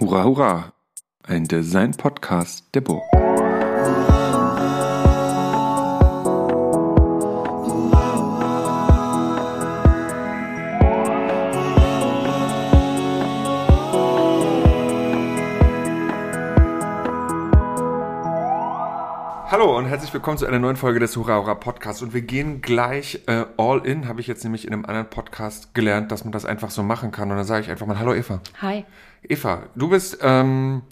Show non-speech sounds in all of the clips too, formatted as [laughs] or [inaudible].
Hurra, hurra! Ein Design-Podcast der Burg. Hallo und herzlich willkommen zu einer neuen Folge des Hurra Hurra Podcasts. Und wir gehen gleich äh, all in, habe ich jetzt nämlich in einem anderen Podcast gelernt, dass man das einfach so machen kann. Und dann sage ich einfach mal Hallo Eva. Hi. Eva, du bist ähm,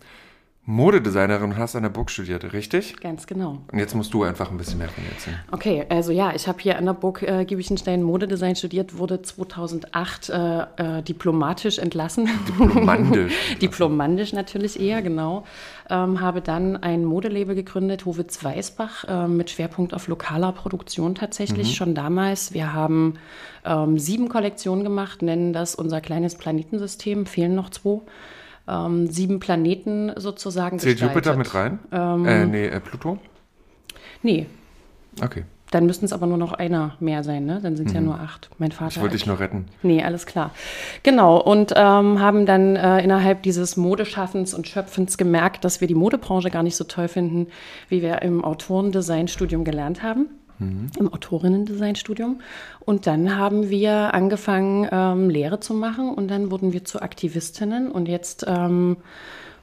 Modedesignerin und hast an der Burg studiert, richtig? Ganz genau. Und jetzt musst du einfach ein bisschen mehr von dir erzählen. Okay, also ja, ich habe hier an der Burg äh, Giebichenstein Modedesign studiert, wurde 2008 äh, äh, diplomatisch entlassen. Diplomandisch. [laughs] Diplomandisch natürlich eher, genau. Ähm, habe dann ein Modelabel gegründet, Hovitz Weißbach, äh, mit Schwerpunkt auf lokaler Produktion tatsächlich Mhm. schon damals. Wir haben ähm, sieben Kollektionen gemacht, nennen das unser kleines Planetensystem, fehlen noch zwei. Ähm, sieben Planeten sozusagen Zählt gestaltet. Jupiter mit rein? äh, nee, äh, Pluto? Nee, Okay. Dann müssten es aber nur noch einer mehr sein, ne? Dann sind es ja nur acht. Mein Vater. Mhm. Ich wollte dich nur retten. Nee, alles klar. Genau, und ähm, haben dann äh, innerhalb dieses Modeschaffens und Schöpfens gemerkt, dass wir die Modebranche gar nicht so toll finden, wie wir im Autorendesign-Studium gelernt haben. Im Autorinnen-Design-Studium. Und dann haben wir angefangen, ähm, Lehre zu machen und dann wurden wir zu Aktivistinnen und jetzt ähm,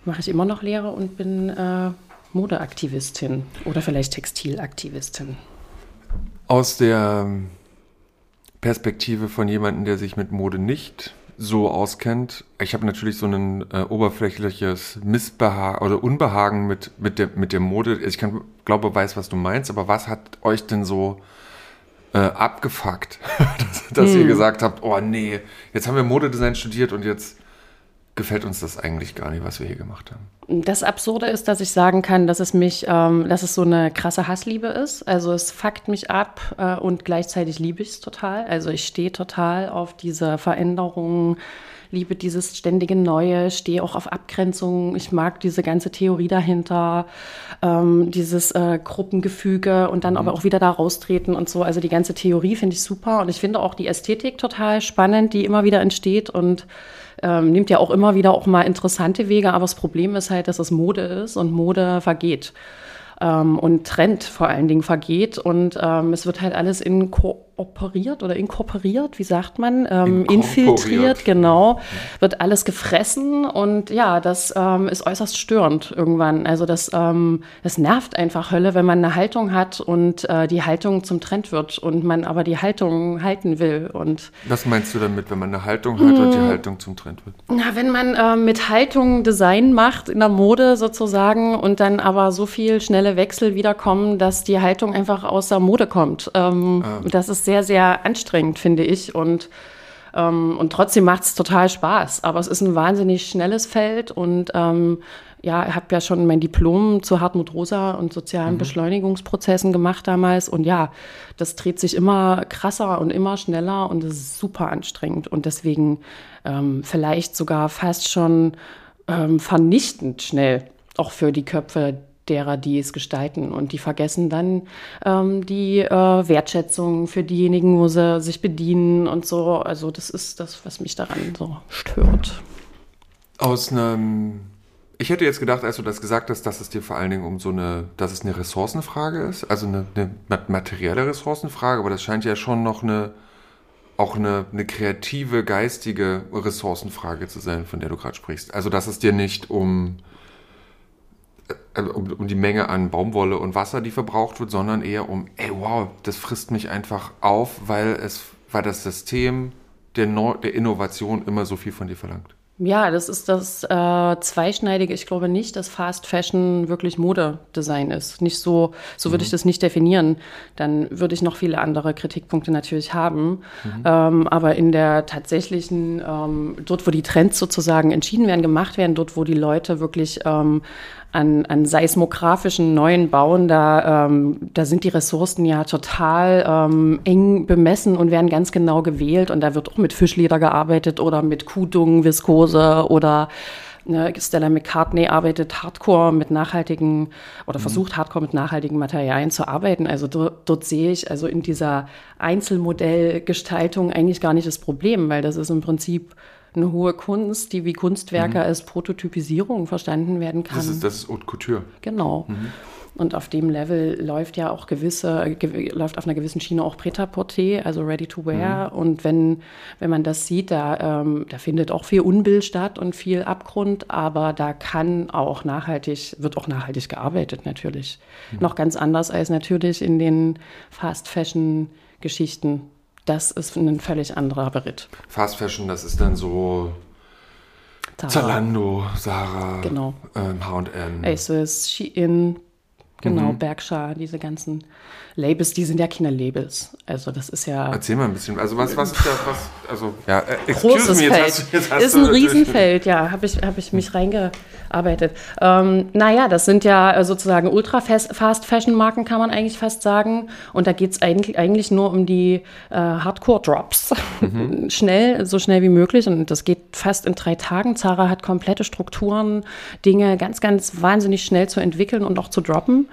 mache ich immer noch Lehre und bin äh, Modeaktivistin oder vielleicht Textilaktivistin. Aus der Perspektive von jemandem, der sich mit Mode nicht so auskennt, ich habe natürlich so ein äh, oberflächliches Missbehagen oder Unbehagen mit, mit, der, mit der Mode. Ich kann, glaube, weiß, was du meinst, aber was hat euch denn so äh, abgefuckt, [laughs] dass, dass ihr gesagt habt, oh nee, jetzt haben wir Modedesign studiert und jetzt gefällt uns das eigentlich gar nicht, was wir hier gemacht haben. Das Absurde ist, dass ich sagen kann, dass es mich, ähm, dass es so eine krasse Hassliebe ist. Also es fuckt mich ab äh, und gleichzeitig liebe ich es total. Also ich stehe total auf diese Veränderungen, liebe dieses ständige Neue, stehe auch auf Abgrenzungen. Ich mag diese ganze Theorie dahinter, ähm, dieses äh, Gruppengefüge und dann aber auch wieder da raustreten und so. Also die ganze Theorie finde ich super und ich finde auch die Ästhetik total spannend, die immer wieder entsteht und ähm, nimmt ja auch immer wieder auch mal interessante Wege, aber das Problem ist halt, dass es Mode ist und Mode vergeht. Ähm, und Trend vor allen Dingen vergeht und ähm, es wird halt alles inkooperiert oder inkorporiert, wie sagt man? Ähm, infiltriert, genau. Wird alles gefressen und ja, das ähm, ist äußerst störend irgendwann. Also das, ähm, das nervt einfach Hölle, wenn man eine Haltung hat und äh, die Haltung zum Trend wird und man aber die Haltung halten will und Was meinst du damit, wenn man eine Haltung hat und die Haltung zum Trend wird? Na, wenn man äh, mit Haltung Design macht in der Mode sozusagen und dann aber so viel schnelle Wechsel wiederkommen, dass die Haltung einfach aus der Mode kommt. Ähm, Das ist sehr, sehr anstrengend, finde ich. Und, ähm, und trotzdem macht es total Spaß. Aber es ist ein wahnsinnig schnelles Feld und ähm, ja, ich habe ja schon mein Diplom zu Hartmut Rosa und sozialen Beschleunigungsprozessen gemacht damals. Und ja, das dreht sich immer krasser und immer schneller und es ist super anstrengend. Und deswegen ähm, vielleicht sogar fast schon ähm, vernichtend schnell, auch für die Köpfe derer, die es gestalten. Und die vergessen dann ähm, die äh, Wertschätzung für diejenigen, wo sie sich bedienen und so. Also das ist das, was mich daran so stört. Aus einem. Ich hätte jetzt gedacht, als du das gesagt hast, dass es dir vor allen Dingen um so eine, dass es eine Ressourcenfrage ist, also eine, eine mat- materielle Ressourcenfrage, aber das scheint ja schon noch eine, auch eine, eine kreative, geistige Ressourcenfrage zu sein, von der du gerade sprichst. Also, dass es dir nicht um, um, um die Menge an Baumwolle und Wasser, die verbraucht wird, sondern eher um, ey, wow, das frisst mich einfach auf, weil es, weil das System der, Neu der Innovation immer so viel von dir verlangt. Ja, das ist das äh, Zweischneidige. Ich glaube nicht, dass Fast Fashion wirklich Modedesign ist. Nicht so, so würde ich das nicht definieren. Dann würde ich noch viele andere Kritikpunkte natürlich haben. Ähm, aber in der tatsächlichen, ähm, dort, wo die Trends sozusagen entschieden werden, gemacht werden, dort, wo die Leute wirklich ähm, an, an seismografischen neuen Bauen, da, ähm, da sind die Ressourcen ja total ähm, eng bemessen und werden ganz genau gewählt. Und da wird auch mit Fischleder gearbeitet oder mit Kudung, Viskose oder ne, Stella McCartney arbeitet hardcore mit nachhaltigen oder versucht hardcore mit nachhaltigen Materialien zu arbeiten. Also dort, dort sehe ich also in dieser Einzelmodellgestaltung eigentlich gar nicht das Problem, weil das ist im Prinzip eine hohe Kunst, die wie Kunstwerke mhm. als Prototypisierung verstanden werden kann. Das ist, das ist Haute Couture. Genau. Mhm. Und auf dem Level läuft ja auch gewisse, läuft auf einer gewissen Schiene auch Prêt-à-Porter, also Ready to Wear. Mhm. Und wenn, wenn man das sieht, da, ähm, da findet auch viel Unbill statt und viel Abgrund, aber da kann auch nachhaltig, wird auch nachhaltig gearbeitet natürlich. Mhm. Noch ganz anders als natürlich in den Fast-Fashion-Geschichten. Das ist ein völlig anderer Beritt. Fast Fashion, das ist dann so Zara. Zalando, Sarah, genau. ähm, H&M. Asus, Shein, Genau, mhm. Berkshire, diese ganzen Labels, die sind ja keine Labels. Also das ist ja. Erzähl mal ein bisschen. Also was, was ist da, was, also ja, äh, großes me, Feld. Hast, hast ist ein Riesenfeld, ja, habe ich, hab ich mich reingearbeitet. Ähm, naja, das sind ja äh, sozusagen Ultra-Fast-Fashion-Marken, kann man eigentlich fast sagen. Und da geht es eigentlich, eigentlich nur um die äh, Hardcore-Drops. Mhm. [laughs] schnell, so schnell wie möglich. Und das geht fast in drei Tagen. Zara hat komplette Strukturen, Dinge ganz, ganz wahnsinnig schnell zu entwickeln und auch zu droppen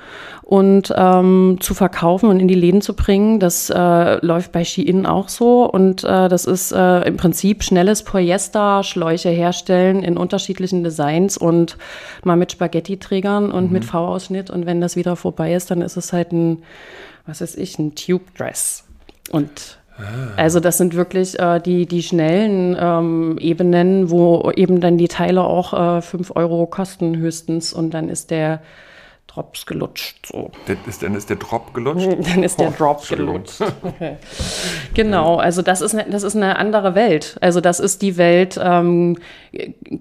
und ähm, zu verkaufen und in die Läden zu bringen. Das äh, läuft bei Shein auch so und äh, das ist äh, im Prinzip schnelles Polyester-Schläuche herstellen in unterschiedlichen Designs und mal mit Spaghetti-Trägern und mhm. mit V-Ausschnitt und wenn das wieder vorbei ist, dann ist es halt ein, was weiß ich, ein Tube-Dress. Und ah. also das sind wirklich äh, die, die schnellen ähm, Ebenen, wo eben dann die Teile auch äh, 5 Euro kosten höchstens und dann ist der Drops gelutscht. So. Ist, dann ist der Drop gelutscht? [laughs] Dann ist der oh, Drop gelutscht. Okay. [laughs] Genau, also das ist, eine, das ist eine andere Welt. Also das ist die Welt, ähm,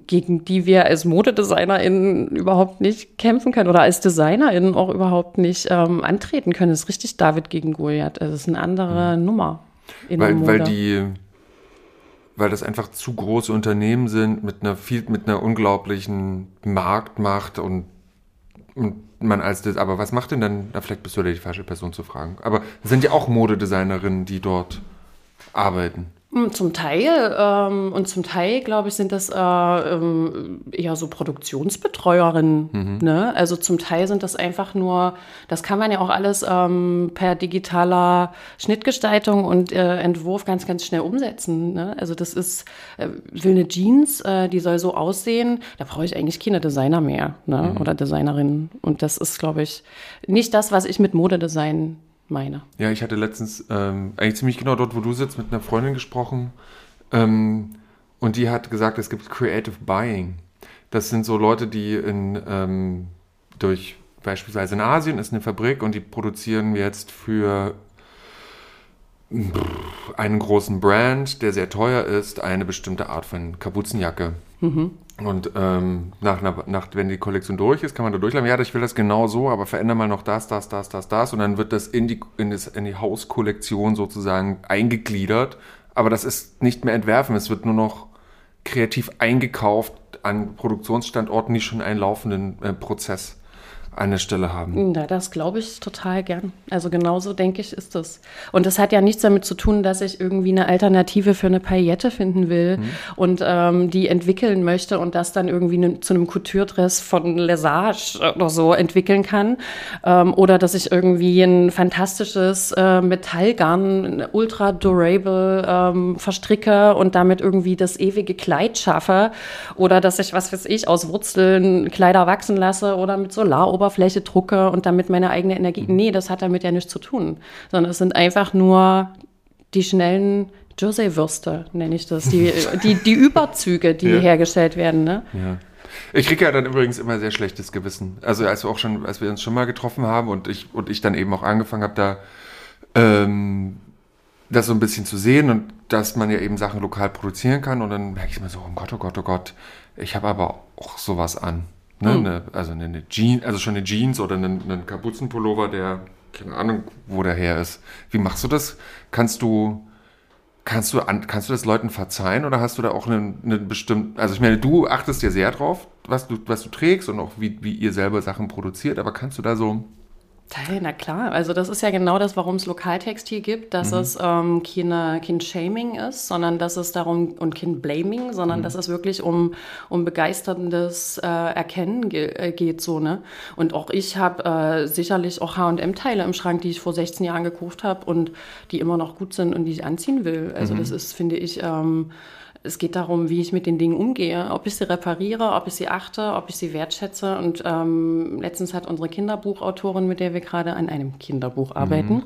gegen die wir als ModedesignerInnen überhaupt nicht kämpfen können oder als DesignerInnen auch überhaupt nicht ähm, antreten können. Das ist richtig David gegen Goliath. Also es ist eine andere mhm. Nummer. weil, weil die weil das einfach zu große Unternehmen sind mit einer viel, mit einer unglaublichen Marktmacht und, und man als das, aber was macht denn dann, na, vielleicht bist du ja die falsche Person zu fragen, aber es sind ja auch Modedesignerinnen, die dort arbeiten. Hm, zum Teil ähm, und zum Teil, glaube ich, sind das äh, ähm, eher so Produktionsbetreuerinnen. Mhm. Ne? Also zum Teil sind das einfach nur, das kann man ja auch alles ähm, per digitaler Schnittgestaltung und äh, Entwurf ganz, ganz schnell umsetzen. Ne? Also das ist, äh, will eine Jeans, äh, die soll so aussehen, da brauche ich eigentlich keine Designer mehr ne? Mhm. oder Designerinnen. Und das ist, glaube ich, nicht das, was ich mit Modedesign meine. Ja, ich hatte letztens ähm, eigentlich ziemlich genau dort, wo du sitzt, mit einer Freundin gesprochen. Ähm, und die hat gesagt, es gibt Creative Buying. Das sind so Leute, die in, ähm, durch beispielsweise in Asien ist eine Fabrik und die produzieren jetzt für einen großen Brand, der sehr teuer ist, eine bestimmte Art von Kapuzenjacke. Mhm. Und ähm, nach, nach, wenn die Kollektion durch ist, kann man da durchlaufen. Ja, ich will das genau so, aber verändere mal noch das, das, das, das, das. Und dann wird das in die, in, das, in die Hauskollektion sozusagen eingegliedert. Aber das ist nicht mehr entwerfen. Es wird nur noch kreativ eingekauft an Produktionsstandorten, die schon einen laufenden äh, Prozess an der Stelle haben. Ja, das glaube ich total gern. Also genauso denke ich, ist das. Und das hat ja nichts damit zu tun, dass ich irgendwie eine Alternative für eine Paillette finden will mhm. und ähm, die entwickeln möchte und das dann irgendwie ne, zu einem Couture-Dress von Lesage oder so entwickeln kann. Ähm, oder dass ich irgendwie ein fantastisches äh, Metallgarn, ultra durable ähm, verstricke und damit irgendwie das ewige Kleid schaffe. Oder dass ich, was weiß ich, aus Wurzeln Kleider wachsen lasse oder mit Solaroberfläche Oberfläche drucke und damit meine eigene Energie. Mhm. Nee, das hat damit ja nichts zu tun. Sondern es sind einfach nur die schnellen Jersey-Würste, nenne ich das. Die, [laughs] die, die Überzüge, die ja. hergestellt werden. Ne? Ja. Ich kriege ja dann übrigens immer sehr schlechtes Gewissen. Also als wir auch schon, als wir uns schon mal getroffen haben und ich, und ich dann eben auch angefangen habe, da ähm, das so ein bisschen zu sehen und dass man ja eben Sachen lokal produzieren kann und dann merke ich mir so, oh Gott, oh Gott, oh Gott, ich habe aber auch sowas an. Ne? Mhm. Eine, also eine Jeans, also schon eine Jeans oder einen, einen Kapuzenpullover, der, keine Ahnung, wo der her ist. Wie machst du das? Kannst du, kannst du, kannst du das Leuten verzeihen oder hast du da auch einen, einen bestimmten, also ich meine, du achtest ja sehr drauf, was du, was du trägst und auch wie, wie ihr selber Sachen produziert, aber kannst du da so na klar, also das ist ja genau das, warum es Lokaltextil gibt, dass mhm. es ähm, keine, kein Shaming ist, sondern dass es darum, und kein Blaming, sondern mhm. dass es wirklich um, um begeisterndes äh, Erkennen ge äh, geht. So, ne? Und auch ich habe äh, sicherlich auch H&M-Teile im Schrank, die ich vor 16 Jahren gekauft habe und die immer noch gut sind und die ich anziehen will. Also mhm. das ist, finde ich, ähm, es geht darum, wie ich mit den Dingen umgehe, ob ich sie repariere, ob ich sie achte, ob ich sie wertschätze. Und ähm, letztens hat unsere Kinderbuchautorin, mit der wir gerade an einem Kinderbuch arbeiten, mhm.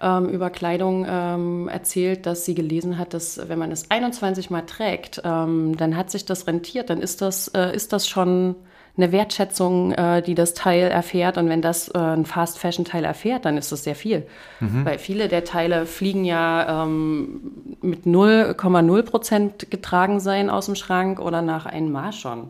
ähm, über Kleidung ähm, erzählt, dass sie gelesen hat, dass wenn man es 21 Mal trägt, ähm, dann hat sich das rentiert, dann ist das, äh, ist das schon eine Wertschätzung, äh, die das Teil erfährt. Und wenn das äh, ein Fast-Fashion-Teil erfährt, dann ist das sehr viel. Mhm. Weil viele der Teile fliegen ja ähm, mit 0,0 Prozent getragen sein aus dem Schrank oder nach einem Mal schon.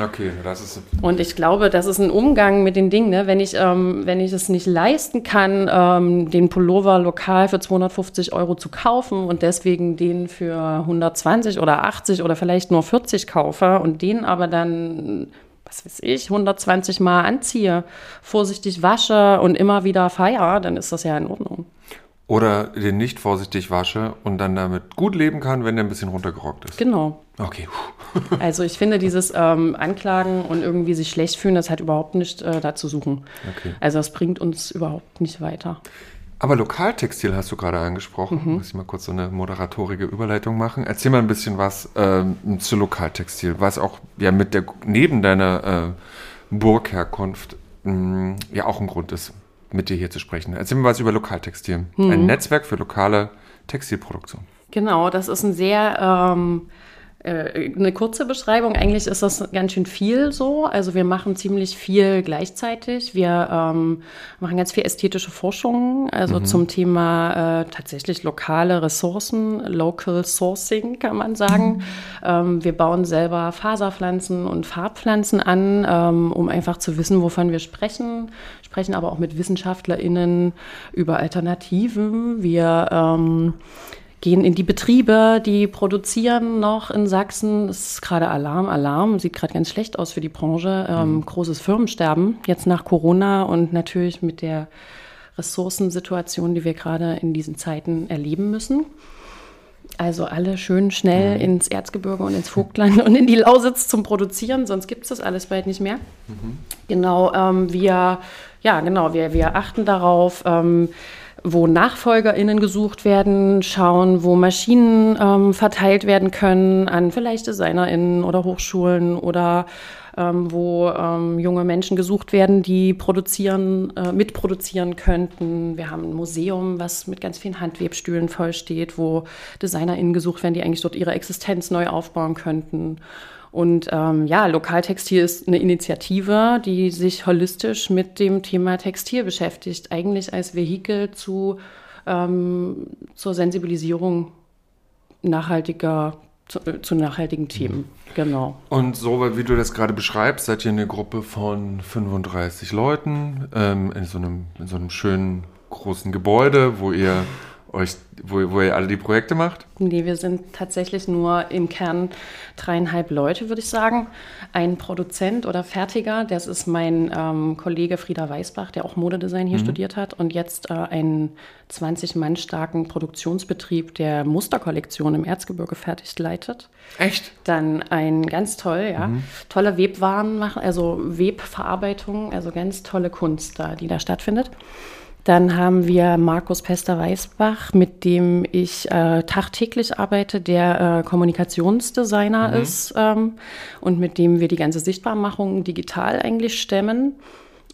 Okay, das ist. Und ich glaube, das ist ein Umgang mit den Dingen. Ne? Wenn, ich, ähm, wenn ich es nicht leisten kann, ähm, den Pullover lokal für 250 Euro zu kaufen und deswegen den für 120 oder 80 oder vielleicht nur 40 kaufe und den aber dann was weiß ich, 120 Mal anziehe, vorsichtig wasche und immer wieder feiere, dann ist das ja in Ordnung. Oder den nicht vorsichtig wasche und dann damit gut leben kann, wenn der ein bisschen runtergerockt ist. Genau. Okay. [laughs] also ich finde dieses ähm, Anklagen und irgendwie sich schlecht fühlen, das hat überhaupt nicht äh, dazu suchen. Okay. Also das bringt uns überhaupt nicht weiter. Aber Lokaltextil hast du gerade angesprochen. Mhm. Muss ich mal kurz so eine moderatorige Überleitung machen. Erzähl mal ein bisschen was ähm, zu Lokaltextil, was auch ja mit der neben deiner äh, Burgherkunft mh, mm, ja auch ein Grund ist, mit dir hier zu sprechen. Erzähl mal was über Lokaltextil. Mhm. Ein Netzwerk für lokale Textilproduktion. Genau, das ist ein sehr ähm, äh, eine kurze Beschreibung. Eigentlich ist das ganz schön viel so. Also wir machen ziemlich viel gleichzeitig. Wir ähm, machen ganz viel ästhetische Forschung, also mhm. zum Thema äh, tatsächlich lokale Ressourcen, Local Sourcing kann man sagen. Mhm. Ähm, wir bauen selber Faserpflanzen und Farbpflanzen an, ähm, um einfach zu wissen, wovon wir sprechen. Sprechen aber auch mit WissenschaftlerInnen über Alternativen. Wir ähm, gehen in die Betriebe, die produzieren noch in Sachsen. Es ist gerade Alarm, Alarm, sieht gerade ganz schlecht aus für die Branche. Ähm, mhm. Großes Firmensterben jetzt nach Corona und natürlich mit der Ressourcensituation, die wir gerade in diesen Zeiten erleben müssen. Also alle schön schnell mhm. ins Erzgebirge und ins Vogtland und in die Lausitz zum Produzieren, sonst gibt es das alles bald nicht mehr. Mhm. Genau, ähm, wir, ja, genau, wir, wir achten darauf, ähm, wo NachfolgerInnen gesucht werden, schauen, wo Maschinen ähm, verteilt werden können an vielleicht DesignerInnen oder Hochschulen oder ähm, wo ähm, junge Menschen gesucht werden, die produzieren, äh, mitproduzieren könnten. Wir haben ein Museum, was mit ganz vielen Handwebstühlen vollsteht, wo DesignerInnen gesucht werden, die eigentlich dort ihre Existenz neu aufbauen könnten. Und ähm, ja, Lokaltextil ist eine Initiative, die sich holistisch mit dem Thema Textil beschäftigt, eigentlich als Vehikel zu, ähm, zur Sensibilisierung nachhaltiger, zu, äh, zu nachhaltigen Themen. Mhm. Genau. Und so, wie du das gerade beschreibst, seid ihr eine Gruppe von 35 Leuten ähm, in, so einem, in so einem schönen großen Gebäude, wo ihr euch, wo, wo ihr alle die Projekte macht? Nee, wir sind tatsächlich nur im Kern dreieinhalb Leute, würde ich sagen. Ein Produzent oder Fertiger, das ist mein ähm, Kollege Frieda Weißbach, der auch Modedesign hier mhm. studiert hat und jetzt äh, einen 20 Mann starken Produktionsbetrieb der Musterkollektion im Erzgebirge fertigt leitet. Echt? Dann ein ganz toll, ja, mhm. tolle Webwaren machen, also Webverarbeitung, also ganz tolle Kunst da, die da stattfindet. Dann haben wir Markus Pester-Weißbach, mit dem ich äh, tagtäglich arbeite, der äh, Kommunikationsdesigner mhm. ist ähm, und mit dem wir die ganze Sichtbarmachung digital eigentlich stemmen.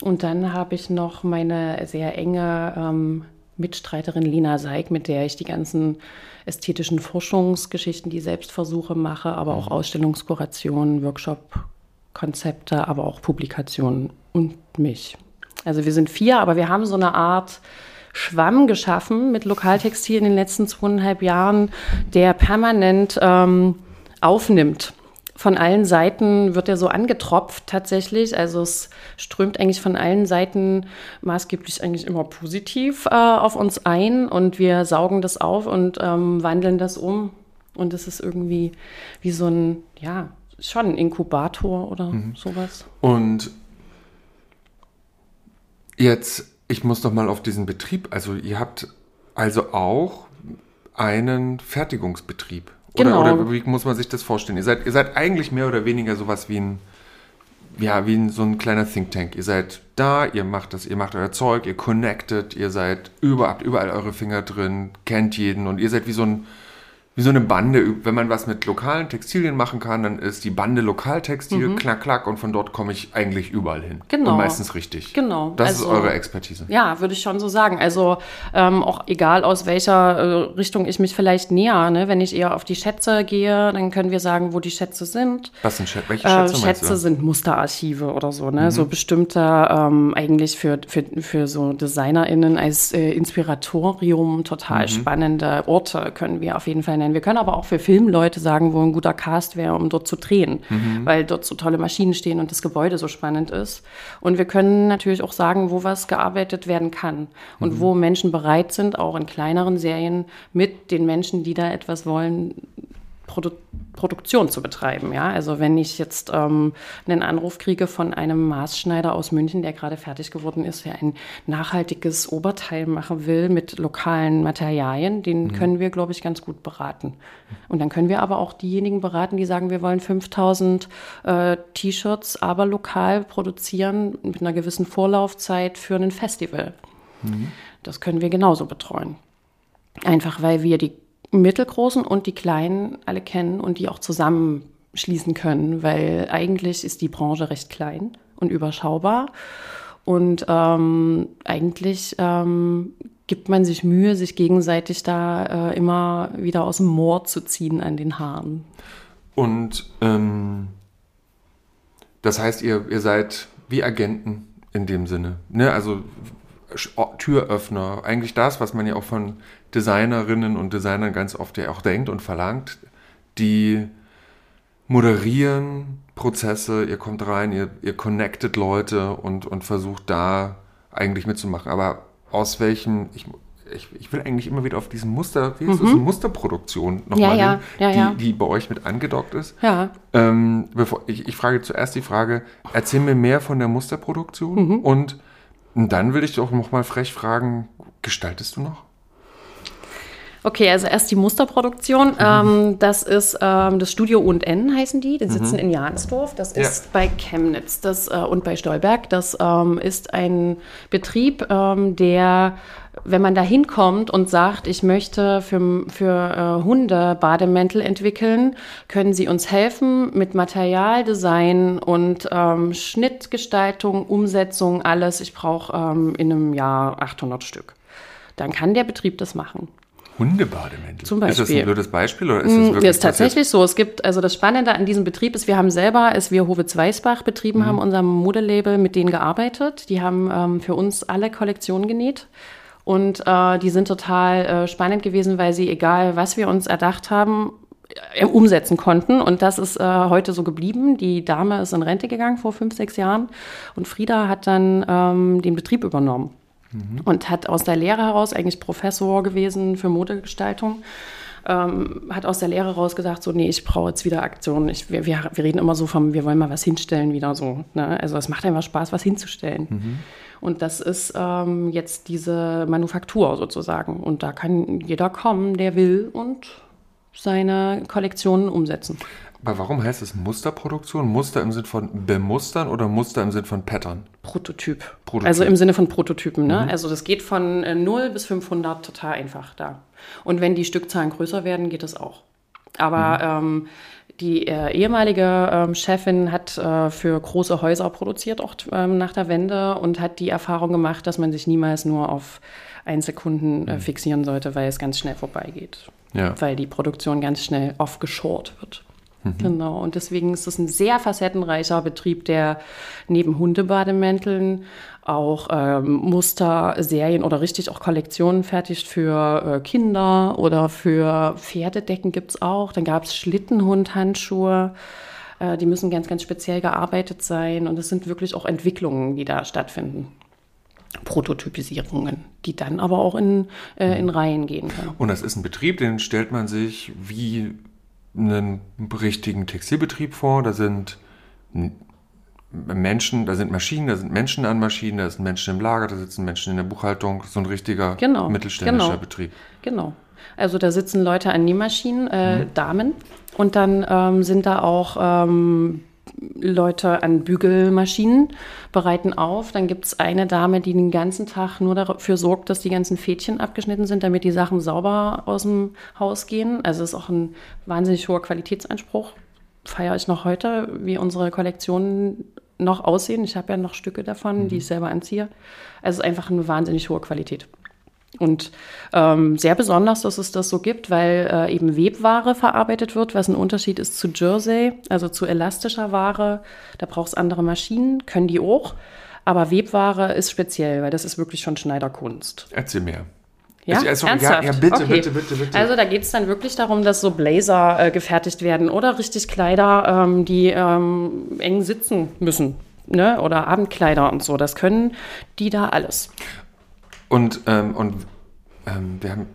Und dann habe ich noch meine sehr enge ähm, Mitstreiterin Lena Seig, mit der ich die ganzen ästhetischen Forschungsgeschichten, die Selbstversuche mache, aber auch mhm. Ausstellungskurationen, Workshop-Konzepte, aber auch Publikationen und mich. Also wir sind vier, aber wir haben so eine Art Schwamm geschaffen mit Lokaltextil in den letzten zweieinhalb Jahren, der permanent ähm, aufnimmt. Von allen Seiten wird er so angetropft tatsächlich. Also es strömt eigentlich von allen Seiten maßgeblich eigentlich immer positiv äh, auf uns ein und wir saugen das auf und ähm, wandeln das um. Und es ist irgendwie wie so ein, ja, schon ein Inkubator oder mhm. sowas. Und Jetzt, ich muss noch mal auf diesen Betrieb. Also ihr habt also auch einen Fertigungsbetrieb. Genau. Oder, oder wie muss man sich das vorstellen? Ihr seid, ihr seid eigentlich mehr oder weniger sowas wie ein, ja, wie ein, so ein kleiner Think Tank. Ihr seid da, ihr macht das, ihr macht euer Zeug, ihr connectet, ihr seid überall, überall eure Finger drin, kennt jeden und ihr seid wie so ein, wie so eine Bande. Wenn man was mit lokalen Textilien machen kann, dann ist die Bande Lokaltextil, mhm. klack, klack, und von dort komme ich eigentlich überall hin. Genau. Und meistens richtig. Genau. Das also, ist eure Expertise. Ja, würde ich schon so sagen. Also ähm, auch egal aus welcher äh, Richtung ich mich vielleicht näher. Ne? Wenn ich eher auf die Schätze gehe, dann können wir sagen, wo die Schätze sind. Was sind Schätze? Welche Schätze? Äh, Schätze sind Musterarchive oder so, ne? Mhm. So bestimmte ähm, eigentlich für, für, für so DesignerInnen als äh, Inspiratorium total mhm. spannende Orte können wir auf jeden Fall nennen nennen. Wir können aber auch für Filmleute sagen, wo ein guter Cast wäre, um dort zu drehen, mhm. weil dort so tolle Maschinen stehen und das Gebäude so spannend ist. Und wir können natürlich auch sagen, wo was gearbeitet werden kann und mhm. wo Menschen bereit sind, auch in kleineren Serien mit den Menschen, die da etwas wollen, Produ Produktion zu betreiben. Ja? Also wenn ich jetzt ähm, einen Anruf kriege von einem Maßschneider aus München, der gerade fertig geworden ist, der ein nachhaltiges Oberteil machen will mit lokalen Materialien, den mhm. können wir, glaube ich, ganz gut beraten. Und dann können wir aber auch diejenigen beraten, die sagen, wir wollen 5000 äh, T-Shirts, aber lokal produzieren mit einer gewissen Vorlaufzeit für ein Festival. Mhm. Das können wir genauso betreuen. Einfach weil wir die mittelgroßen und die kleinen alle kennen und die auch zusammenschließen können, weil eigentlich ist die Branche recht klein und überschaubar. Und ähm, eigentlich ähm, gibt man sich Mühe, sich gegenseitig da äh, immer wieder aus dem Moor zu ziehen an den Haaren. Und ähm, das heißt, ihr, ihr seid wie Agenten in dem Sinne. Ne? Also Türöffner, eigentlich das, was man ja auch von Designerinnen und Designern ganz oft ja auch denkt und verlangt, die moderieren Prozesse, ihr kommt rein, ihr, ihr connectet Leute und, und versucht da eigentlich mitzumachen. Aber aus welchem, ich, ich, ich will eigentlich immer wieder auf diesen Muster, wie ist mhm. das, Musterproduktion nochmal ja, ja, ja, die, die bei euch mit angedockt ist. Ja. Ähm, bevor, ich, ich frage zuerst die Frage, erzähl mir mehr von der Musterproduktion mhm. und dann will ich doch nochmal frech fragen, gestaltest du noch? Okay, also erst die Musterproduktion. Mhm. Ähm, das ist ähm, das Studio U&N heißen die. Die sitzen mhm. in Jansdorf. Das ja. ist bei Chemnitz das, äh, und bei Stolberg. Das ähm, ist ein Betrieb, ähm, der, wenn man da hinkommt und sagt, ich möchte für, für äh, Hunde Bademäntel entwickeln, können sie uns helfen mit Materialdesign und ähm, Schnittgestaltung, Umsetzung, alles. Ich brauche ähm, in einem Jahr 800 Stück. Dann kann der Betrieb das machen. Hundebademäntel. Zum Beispiel. Ist das ein blödes Beispiel oder ist das mm, wirklich? Ja, ist tatsächlich so. Es gibt, also das Spannende an diesem Betrieb ist, wir haben selber, als wir Howe Zweisbach betrieben mhm. haben, unserem Modelabel, mit denen gearbeitet. Die haben ähm, für uns alle Kollektionen genäht. Und äh, die sind total äh, spannend gewesen, weil sie, egal was wir uns erdacht haben, äh, umsetzen konnten. Und das ist äh, heute so geblieben. Die Dame ist in Rente gegangen vor fünf, sechs Jahren. Und Frieda hat dann ähm, den Betrieb übernommen mhm. und hat aus der Lehre heraus, eigentlich Professor gewesen für Modegestaltung, ähm, hat aus der Lehre heraus gesagt, so, nee, ich brauche jetzt wieder Aktionen. Ich, wir, wir, wir, reden immer so vom, wir wollen mal was hinstellen wieder so. Ne? Also es macht einfach Spaß, was hinzustellen. Mhm. Und das ist ähm, jetzt diese Manufaktur sozusagen. Und da kann jeder kommen, der will und seine Kollektionen umsetzen. Aber warum heißt es Musterproduktion? Muster im Sinn von bemustern oder Muster im Sinn von Pattern? Prototyp. Prototyp. Also im Sinne von Prototypen. Ne? Mhm. Also das geht von 0 äh, bis 500 total einfach da. Und wenn die Stückzahlen größer werden, geht es auch. Aber mhm. ähm, die äh, ehemalige ähm, Chefin hat äh, für große Häuser produziert, auch ähm, nach der Wende, und hat die Erfahrung gemacht, dass man sich niemals nur auf Einzelkunden äh, mhm. fixieren sollte, weil es ganz schnell vorbeigeht. Ja. Weil die Produktion ganz schnell offgeshort wird. Mhm. Genau, und deswegen ist es ein sehr facettenreicher Betrieb, der neben Hundebademänteln auch ähm, Muster, Serien oder richtig auch Kollektionen fertigt für äh, Kinder oder für Pferdedecken gibt es auch. Dann gab es Schlittenhundhandschuhe. Äh, die müssen ganz, ganz speziell gearbeitet sein. Und es sind wirklich auch Entwicklungen, die da stattfinden. Prototypisierungen, die dann aber auch in, äh, in Reihen gehen können. Und das ist ein Betrieb, den stellt man sich wie einen richtigen Textilbetrieb vor. Da sind Menschen, da sind Maschinen, da sind Menschen an Maschinen, da sind Menschen im Lager, da sitzen Menschen in der Buchhaltung. So ein richtiger genau, mittelständischer genau, Betrieb. Genau. Also da sitzen Leute an Nähmaschinen, äh, mhm. Damen. Und dann ähm, sind da auch ähm, Leute an Bügelmaschinen, bereiten auf. Dann gibt es eine Dame, die den ganzen Tag nur dafür sorgt, dass die ganzen Fädchen abgeschnitten sind, damit die Sachen sauber aus dem Haus gehen. Also ist auch ein wahnsinnig hoher Qualitätsanspruch. Feiere ich noch heute, wie unsere Kollektionen noch aussehen. Ich habe ja noch Stücke davon, mhm. die ich selber anziehe. Also es ist einfach eine wahnsinnig hohe Qualität. Und ähm, sehr besonders, dass es das so gibt, weil äh, eben Webware verarbeitet wird, was ein Unterschied ist zu Jersey, also zu elastischer Ware. Da braucht es andere Maschinen, können die auch. Aber Webware ist speziell, weil das ist wirklich schon Schneiderkunst. Erzähl mir. Ja, also, ernsthaft? ja, ja bitte, okay. bitte, bitte, bitte. Also da geht es dann wirklich darum, dass so Blazer äh, gefertigt werden oder richtig Kleider, ähm, die ähm, eng sitzen müssen. Ne? Oder Abendkleider und so. Das können die da alles. Und, ähm, und ähm, wir haben,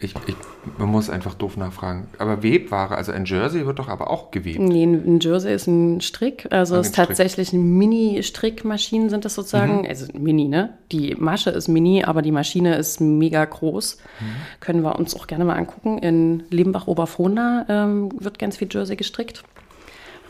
ich, ich, man muss einfach doof nachfragen. Aber Webware, also ein Jersey wird doch aber auch gewebt. Nee, ein Jersey ist ein Strick. Also es ist tatsächlich Mini-Strickmaschinen sind das sozusagen. Mhm. Also Mini, ne? Die Masche ist mini, aber die Maschine ist mega groß. Mhm. Können wir uns auch gerne mal angucken. In Limbach-Oberfrohna ähm, wird ganz viel Jersey gestrickt.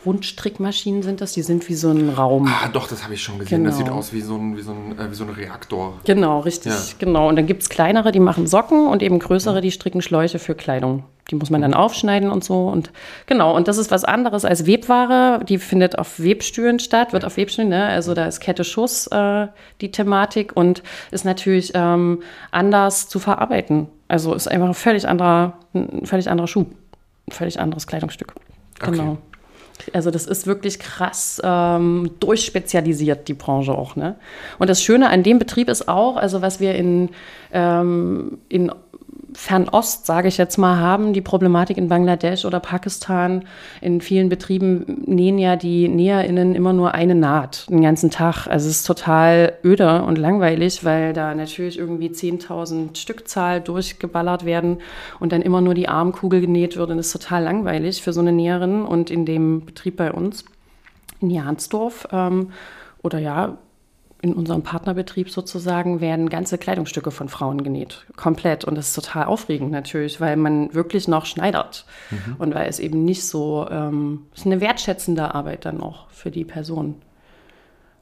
Rundstrickmaschinen sind das, die sind wie so ein Raum. Ah, doch, das habe ich schon gesehen. Genau. Das sieht aus wie so ein, wie so ein, äh, wie so ein Reaktor. Genau, richtig, ja. genau. Und dann gibt es kleinere, die machen Socken und eben größere, die stricken Schläuche für Kleidung. Die muss man dann aufschneiden und so. Und genau, und das ist was anderes als Webware. Die findet auf Webstühlen statt, wird auf Webstühlen, ne? Also da ist Kette Schuss äh, die Thematik und ist natürlich ähm, anders zu verarbeiten. Also ist einfach ein völlig anderer, ein völlig anderer Schuh, ein völlig anderes Kleidungsstück. Genau. Also das ist wirklich krass ähm, durchspezialisiert, die Branche auch. Ne? Und das Schöne an dem Betrieb ist auch, also was wir in, ähm, in Fernost, sage ich jetzt mal, haben, die Problematik in Bangladesch oder Pakistan. In vielen Betrieben nähen ja die NäherInnen immer nur eine Naht den ganzen Tag. Also es ist total öde und langweilig, weil da natürlich irgendwie 10.000 Stückzahl durchgeballert werden und dann immer nur die Armkugel genäht wird. Und das ist total langweilig für so eine Näherin. Und in dem Betrieb bei uns in Jansdorf ähm, oder ja, in unserem Partnerbetrieb sozusagen werden ganze Kleidungsstücke von Frauen genäht. Komplett. Und das ist total aufregend natürlich, weil man wirklich noch schneidert. Mhm. Und weil es eben nicht so, ähm, ist eine wertschätzende Arbeit dann auch für die Person.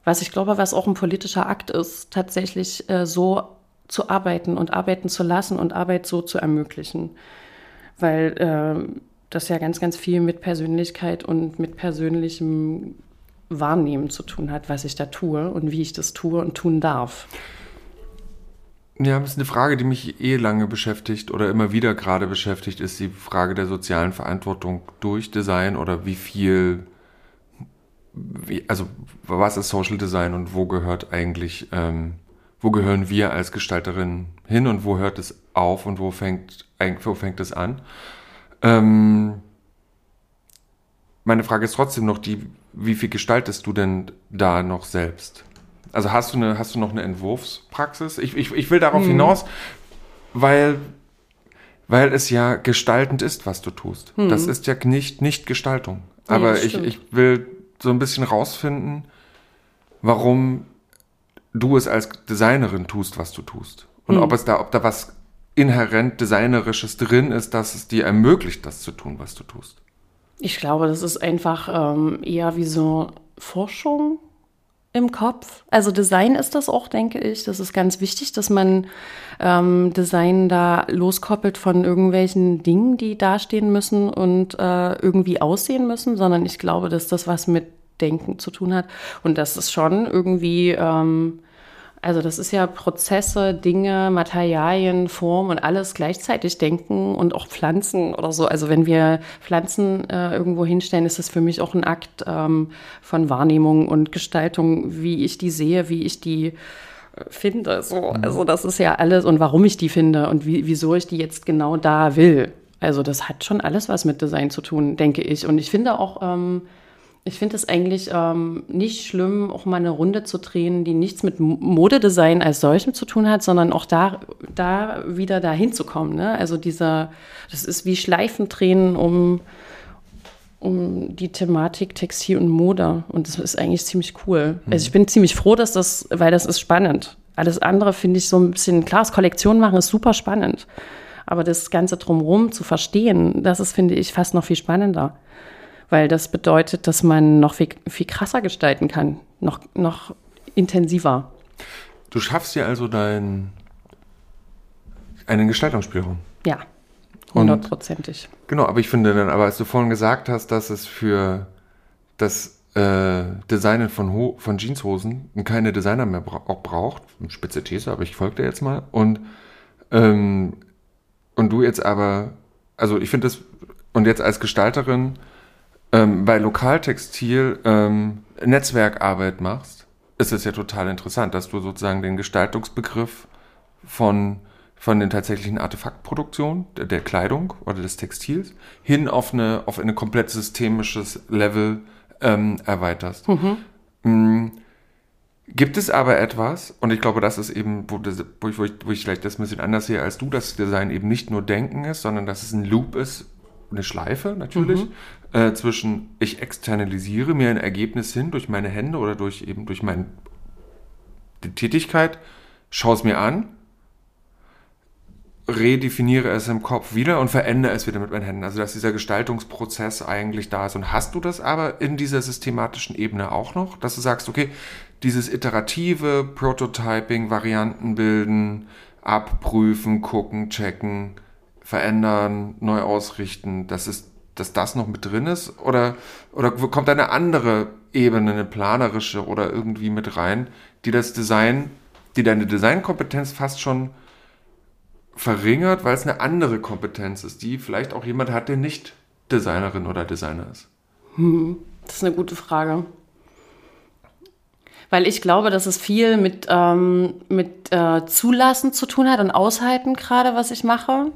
Was ich glaube, was auch ein politischer Akt ist, tatsächlich äh, so zu arbeiten und arbeiten zu lassen und Arbeit so zu ermöglichen. Weil äh, das ja ganz, ganz viel mit Persönlichkeit und mit persönlichem Wahrnehmen zu tun hat, was ich da tue und wie ich das tue und tun darf. Ja, das ist eine Frage, die mich eh lange beschäftigt oder immer wieder gerade beschäftigt, ist die Frage der sozialen Verantwortung durch Design oder wie viel, wie, also was ist Social Design und wo gehört eigentlich, ähm, wo gehören wir als Gestalterin hin und wo hört es auf und wo fängt, wo fängt es an? Ähm, meine Frage ist trotzdem noch die, wie viel gestaltest du denn da noch selbst? Also hast du, eine, hast du noch eine Entwurfspraxis? Ich, ich, ich will darauf hm. hinaus, weil, weil es ja gestaltend ist, was du tust. Hm. Das ist ja nicht, nicht Gestaltung. Aber nee, ich, ich will so ein bisschen rausfinden, warum du es als Designerin tust, was du tust. Und hm. ob es da, ob da was inhärent Designerisches drin ist, dass es dir ermöglicht, das zu tun, was du tust. Ich glaube, das ist einfach ähm, eher wie so Forschung im Kopf. Also Design ist das auch, denke ich. Das ist ganz wichtig, dass man ähm, Design da loskoppelt von irgendwelchen Dingen, die dastehen müssen und äh, irgendwie aussehen müssen, sondern ich glaube, dass das was mit Denken zu tun hat und das ist schon irgendwie ähm, also das ist ja Prozesse, Dinge, Materialien, Form und alles gleichzeitig denken und auch Pflanzen oder so. Also wenn wir Pflanzen äh, irgendwo hinstellen, ist das für mich auch ein Akt ähm, von Wahrnehmung und Gestaltung, wie ich die sehe, wie ich die äh, finde. So. Mhm. Also das ist ja alles und warum ich die finde und wie, wieso ich die jetzt genau da will. Also das hat schon alles was mit Design zu tun, denke ich. Und ich finde auch, ähm, ich finde es eigentlich ähm, nicht schlimm, auch mal eine Runde zu drehen, die nichts mit Modedesign als solchem zu tun hat, sondern auch da, da wieder dahin zu kommen. Ne? Also dieser, das ist wie Schleifen drehen um, um die Thematik Textil und Mode. Und das ist eigentlich ziemlich cool. Mhm. Also ich bin ziemlich froh, dass das, weil das ist spannend. Alles andere finde ich so ein bisschen, klar, das Kollektion machen ist super spannend. Aber das Ganze drumherum zu verstehen, das ist, finde ich, fast noch viel spannender weil das bedeutet, dass man noch viel, viel krasser gestalten kann, noch, noch intensiver. Du schaffst dir also dein, einen Gestaltungsspielraum. Ja, hundertprozentig. Genau, aber ich finde dann, aber als du vorhin gesagt hast, dass es für das äh, Designen von, Ho von Jeanshosen keine Designer mehr bra auch braucht, spitze These, aber ich folge dir jetzt mal, und, ähm, und du jetzt aber, also ich finde das, und jetzt als Gestalterin ähm, bei Lokaltextil ähm, Netzwerkarbeit machst, ist es ja total interessant, dass du sozusagen den Gestaltungsbegriff von, von den tatsächlichen Artefaktproduktionen, der, der Kleidung oder des Textils, hin auf eine, auf ein komplett systemisches Level ähm, erweiterst. Mhm. Mhm. Gibt es aber etwas, und ich glaube, das ist eben, wo, das, wo, ich, wo, ich, wo ich vielleicht das ein bisschen anders sehe als du, dass Design eben nicht nur Denken ist, sondern dass es ein Loop ist, eine Schleife natürlich, mhm. äh, zwischen ich externalisiere mir ein Ergebnis hin durch meine Hände oder durch eben durch meine Tätigkeit, schaue es mir an, redefiniere es im Kopf wieder und verändere es wieder mit meinen Händen. Also dass dieser Gestaltungsprozess eigentlich da ist. Und hast du das aber in dieser systematischen Ebene auch noch, dass du sagst, okay, dieses iterative Prototyping, Varianten bilden, abprüfen, gucken, checken, verändern, neu ausrichten, dass, es, dass das noch mit drin ist? Oder, oder kommt eine andere Ebene, eine planerische oder irgendwie mit rein, die das Design, die deine Designkompetenz fast schon verringert, weil es eine andere Kompetenz ist, die vielleicht auch jemand hat, der nicht Designerin oder Designer ist? Hm, das ist eine gute Frage. Weil ich glaube, dass es viel mit, ähm, mit äh, Zulassen zu tun hat und Aushalten gerade, was ich mache.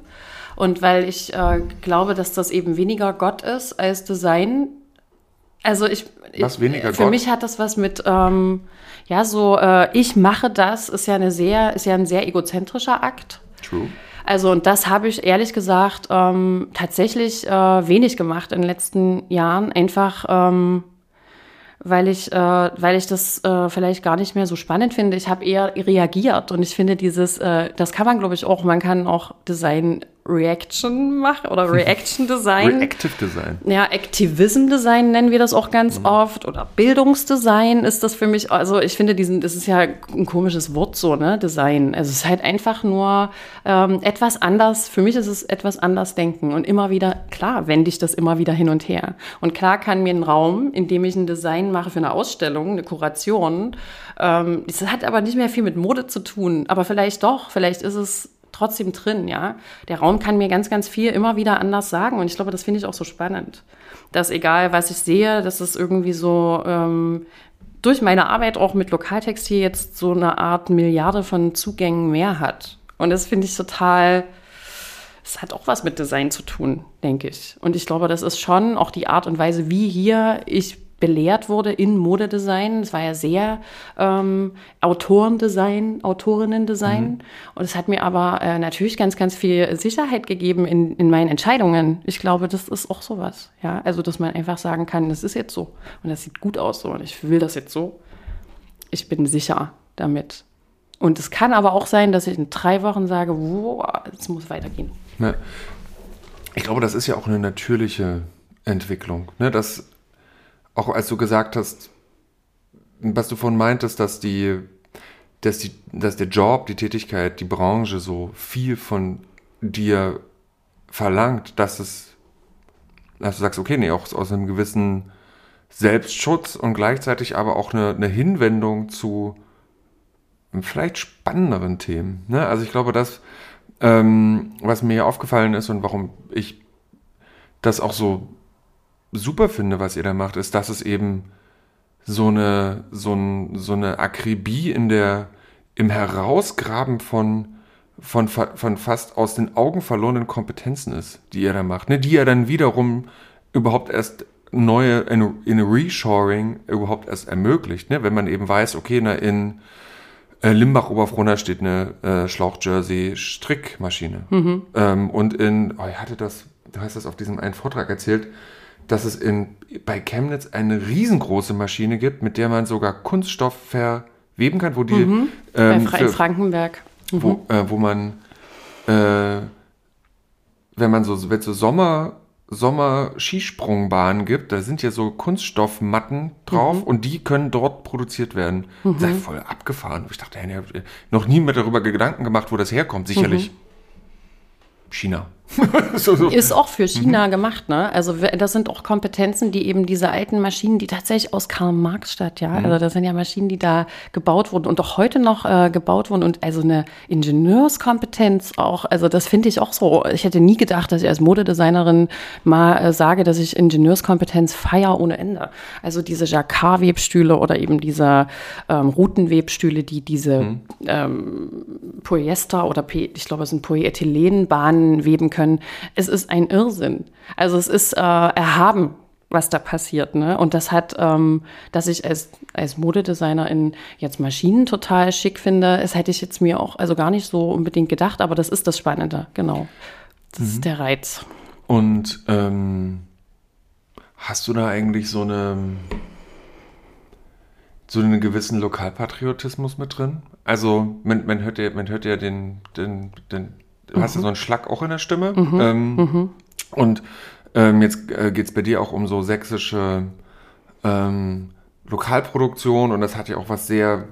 Und weil ich äh, glaube, dass das eben weniger Gott ist als Design. Also ich, was weniger für Gott? mich hat das was mit ähm, ja so äh, ich mache das ist ja eine sehr ist ja ein sehr egozentrischer Akt. True. Also, und das habe ich ehrlich gesagt ähm, tatsächlich äh, wenig gemacht in den letzten Jahren. Einfach, ähm, weil ich, äh, weil ich das äh, vielleicht gar nicht mehr so spannend finde. Ich habe eher reagiert und ich finde dieses, äh, das kann man glaube ich auch, man kann auch Design Reaction mache oder Reaction Design. Reactive Design. Ja, Activism Design nennen wir das auch ganz mhm. oft oder Bildungsdesign ist das für mich. Also ich finde diesen, das ist ja ein komisches Wort so, ne, Design. Also es ist halt einfach nur ähm, etwas anders. Für mich ist es etwas anders denken und immer wieder, klar, wende ich das immer wieder hin und her. Und klar kann mir ein Raum, in dem ich ein Design mache für eine Ausstellung, eine Kuration, ähm, das hat aber nicht mehr viel mit Mode zu tun. Aber vielleicht doch, vielleicht ist es trotzdem drin, ja. Der Raum kann mir ganz, ganz viel immer wieder anders sagen und ich glaube, das finde ich auch so spannend. Dass egal, was ich sehe, dass es irgendwie so ähm, durch meine Arbeit auch mit Lokaltextil jetzt so eine Art Milliarde von Zugängen mehr hat. Und das finde ich total, es hat auch was mit Design zu tun, denke ich. Und ich glaube, das ist schon auch die Art und Weise, wie hier ich belehrt wurde in Modedesign. Es war ja sehr ähm, Autorendesign, Autorinnendesign. Mhm. Und es hat mir aber äh, natürlich ganz, ganz viel Sicherheit gegeben in, in meinen Entscheidungen. Ich glaube, das ist auch sowas. Ja, also, dass man einfach sagen kann, das ist jetzt so. Und das sieht gut aus so. Und ich will das jetzt so. Ich bin sicher damit. Und es kann aber auch sein, dass ich in drei Wochen sage, wow, es muss weitergehen. Ja. Ich glaube, das ist ja auch eine natürliche Entwicklung. Ne? Das auch als du gesagt hast, was du vorhin meintest, dass die, dass die, dass der Job, die Tätigkeit, die Branche so viel von dir verlangt, dass es, dass du sagst, okay, nee, auch aus einem gewissen Selbstschutz und gleichzeitig aber auch eine, eine Hinwendung zu vielleicht spannenderen Themen. Ne? Also ich glaube, das, ähm, was mir aufgefallen ist und warum ich das auch so super finde, was ihr da macht, ist, dass es eben so eine, so, ein, so eine Akribie in der, im Herausgraben von, von, von fast aus den Augen verlorenen Kompetenzen ist, die ihr da macht, ne? die ja dann wiederum überhaupt erst neue, in, in Reshoring überhaupt erst ermöglicht, ne? wenn man eben weiß, okay, na, in äh, Limbach-Oberfrohna steht eine äh, Schlauch-Jersey-Strickmaschine. Mhm. Ähm, und in, oh, ich hatte das, du hast das auf diesem einen Vortrag erzählt, dass es in, bei Chemnitz eine riesengroße Maschine gibt, mit der man sogar Kunststoff verweben kann, wo die mhm, ähm, bei Fra Frankenberg, mhm. wo, äh, wo man äh, wenn man so, wenn so Sommer Sommer-Skisprungbahn gibt. Da sind ja so Kunststoffmatten drauf mhm. und die können dort produziert werden. Mhm. Ist voll abgefahren. Ich dachte, ich habe noch nie mehr darüber Gedanken gemacht, wo das herkommt. Sicherlich mhm. China. [laughs] so, so. Ist auch für China mhm. gemacht, ne? Also das sind auch Kompetenzen, die eben diese alten Maschinen, die tatsächlich aus Karl Marx statt, ja. Mhm. Also das sind ja Maschinen, die da gebaut wurden und auch heute noch äh, gebaut wurden und also eine Ingenieurskompetenz auch. Also das finde ich auch so. Ich hätte nie gedacht, dass ich als Modedesignerin mal äh, sage, dass ich Ingenieurskompetenz feier ohne Ende. Also diese Jacquard-Webstühle oder eben diese ähm, Routenwebstühle, die diese mhm. ähm, Polyester oder P ich glaube, es sind Polyethylenbahnen weben können können. Es ist ein Irrsinn. Also es ist äh, erhaben, was da passiert. Ne? Und das hat, ähm, dass ich als, als Modedesignerin jetzt Maschinen total schick finde, das hätte ich jetzt mir auch also gar nicht so unbedingt gedacht, aber das ist das Spannende, genau. Das mhm. ist der Reiz. Und ähm, hast du da eigentlich so eine so einen gewissen Lokalpatriotismus mit drin? Also man, man hört ja, man hört ja den, den, den du mhm. hast ja so einen Schlag auch in der Stimme. Mhm. Ähm, mhm. Und ähm, jetzt äh, geht es bei dir auch um so sächsische ähm, Lokalproduktion und das hat ja auch was sehr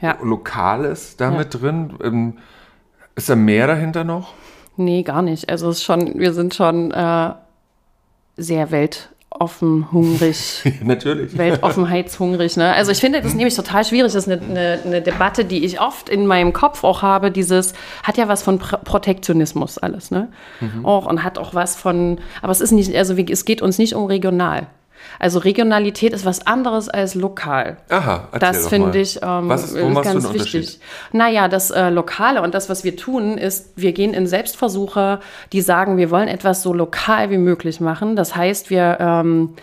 ja. Lokales damit ja. drin. Ähm, ist da mehr dahinter noch? Nee, gar nicht. Also es ist schon, wir sind schon äh, sehr welt offen, hungrig. [laughs] Natürlich. Weltoffenheitshungrig. Ne? Also ich finde das nämlich total schwierig. Das ist eine, eine, eine, Debatte, die ich oft in meinem Kopf auch habe. Dieses hat ja was von Protektionismus alles, ne? Mhm. Auch und hat auch was von. Aber es ist nicht, also es geht uns nicht um regional. Also Regionalität ist was anderes als lokal. Aha, das finde ich ähm, was ist, wo ist ganz wichtig. Naja, das äh, Lokale und das, was wir tun, ist, wir gehen in Selbstversuche, die sagen, wir wollen etwas so lokal wie möglich machen. Das heißt, wir ähm,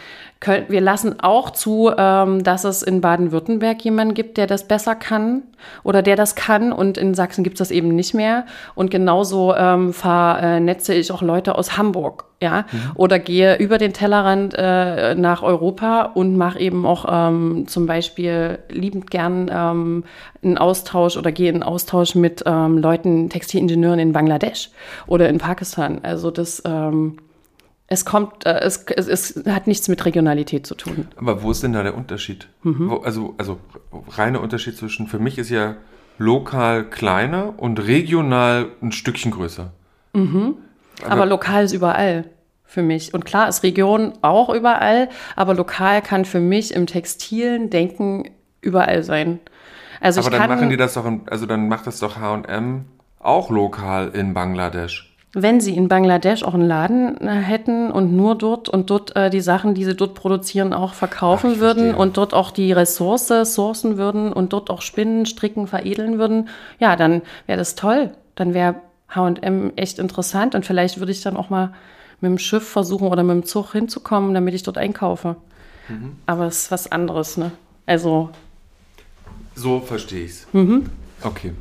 können, wir lassen auch zu, ähm, dass es in Baden-Württemberg jemanden gibt, der das besser kann oder der das kann und in Sachsen gibt es das eben nicht mehr. Und genauso ähm, vernetze ich auch Leute aus Hamburg, ja, mhm. oder gehe über den Tellerrand äh, nach Europa und mache eben auch ähm, zum Beispiel liebend gern ähm, einen Austausch oder gehe in Austausch mit ähm, Leuten, Textilingenieuren in Bangladesch oder in Pakistan. Also das ähm, es kommt, äh, es, es, es, hat nichts mit Regionalität zu tun. Aber wo ist denn da der Unterschied? Mhm. Wo, also, also reiner Unterschied zwischen, für mich ist ja lokal kleiner und regional ein Stückchen größer. Mhm. Aber, aber lokal ist überall für mich. Und klar ist Region auch überall, aber lokal kann für mich im textilen Denken überall sein. Also aber dann machen die das doch, in, also dann macht das doch H&M auch lokal in Bangladesch wenn sie in Bangladesch auch einen Laden äh, hätten und nur dort und dort äh, die Sachen, die sie dort produzieren, auch verkaufen Ach, würden und dort auch die Ressource sourcen würden und dort auch spinnen, stricken, veredeln würden, ja, dann wäre das toll. Dann wäre H&M echt interessant und vielleicht würde ich dann auch mal mit dem Schiff versuchen oder mit dem Zug hinzukommen, damit ich dort einkaufe. Mhm. Aber es ist was anderes, ne? Also. So verstehe ich es. Mhm. Okay.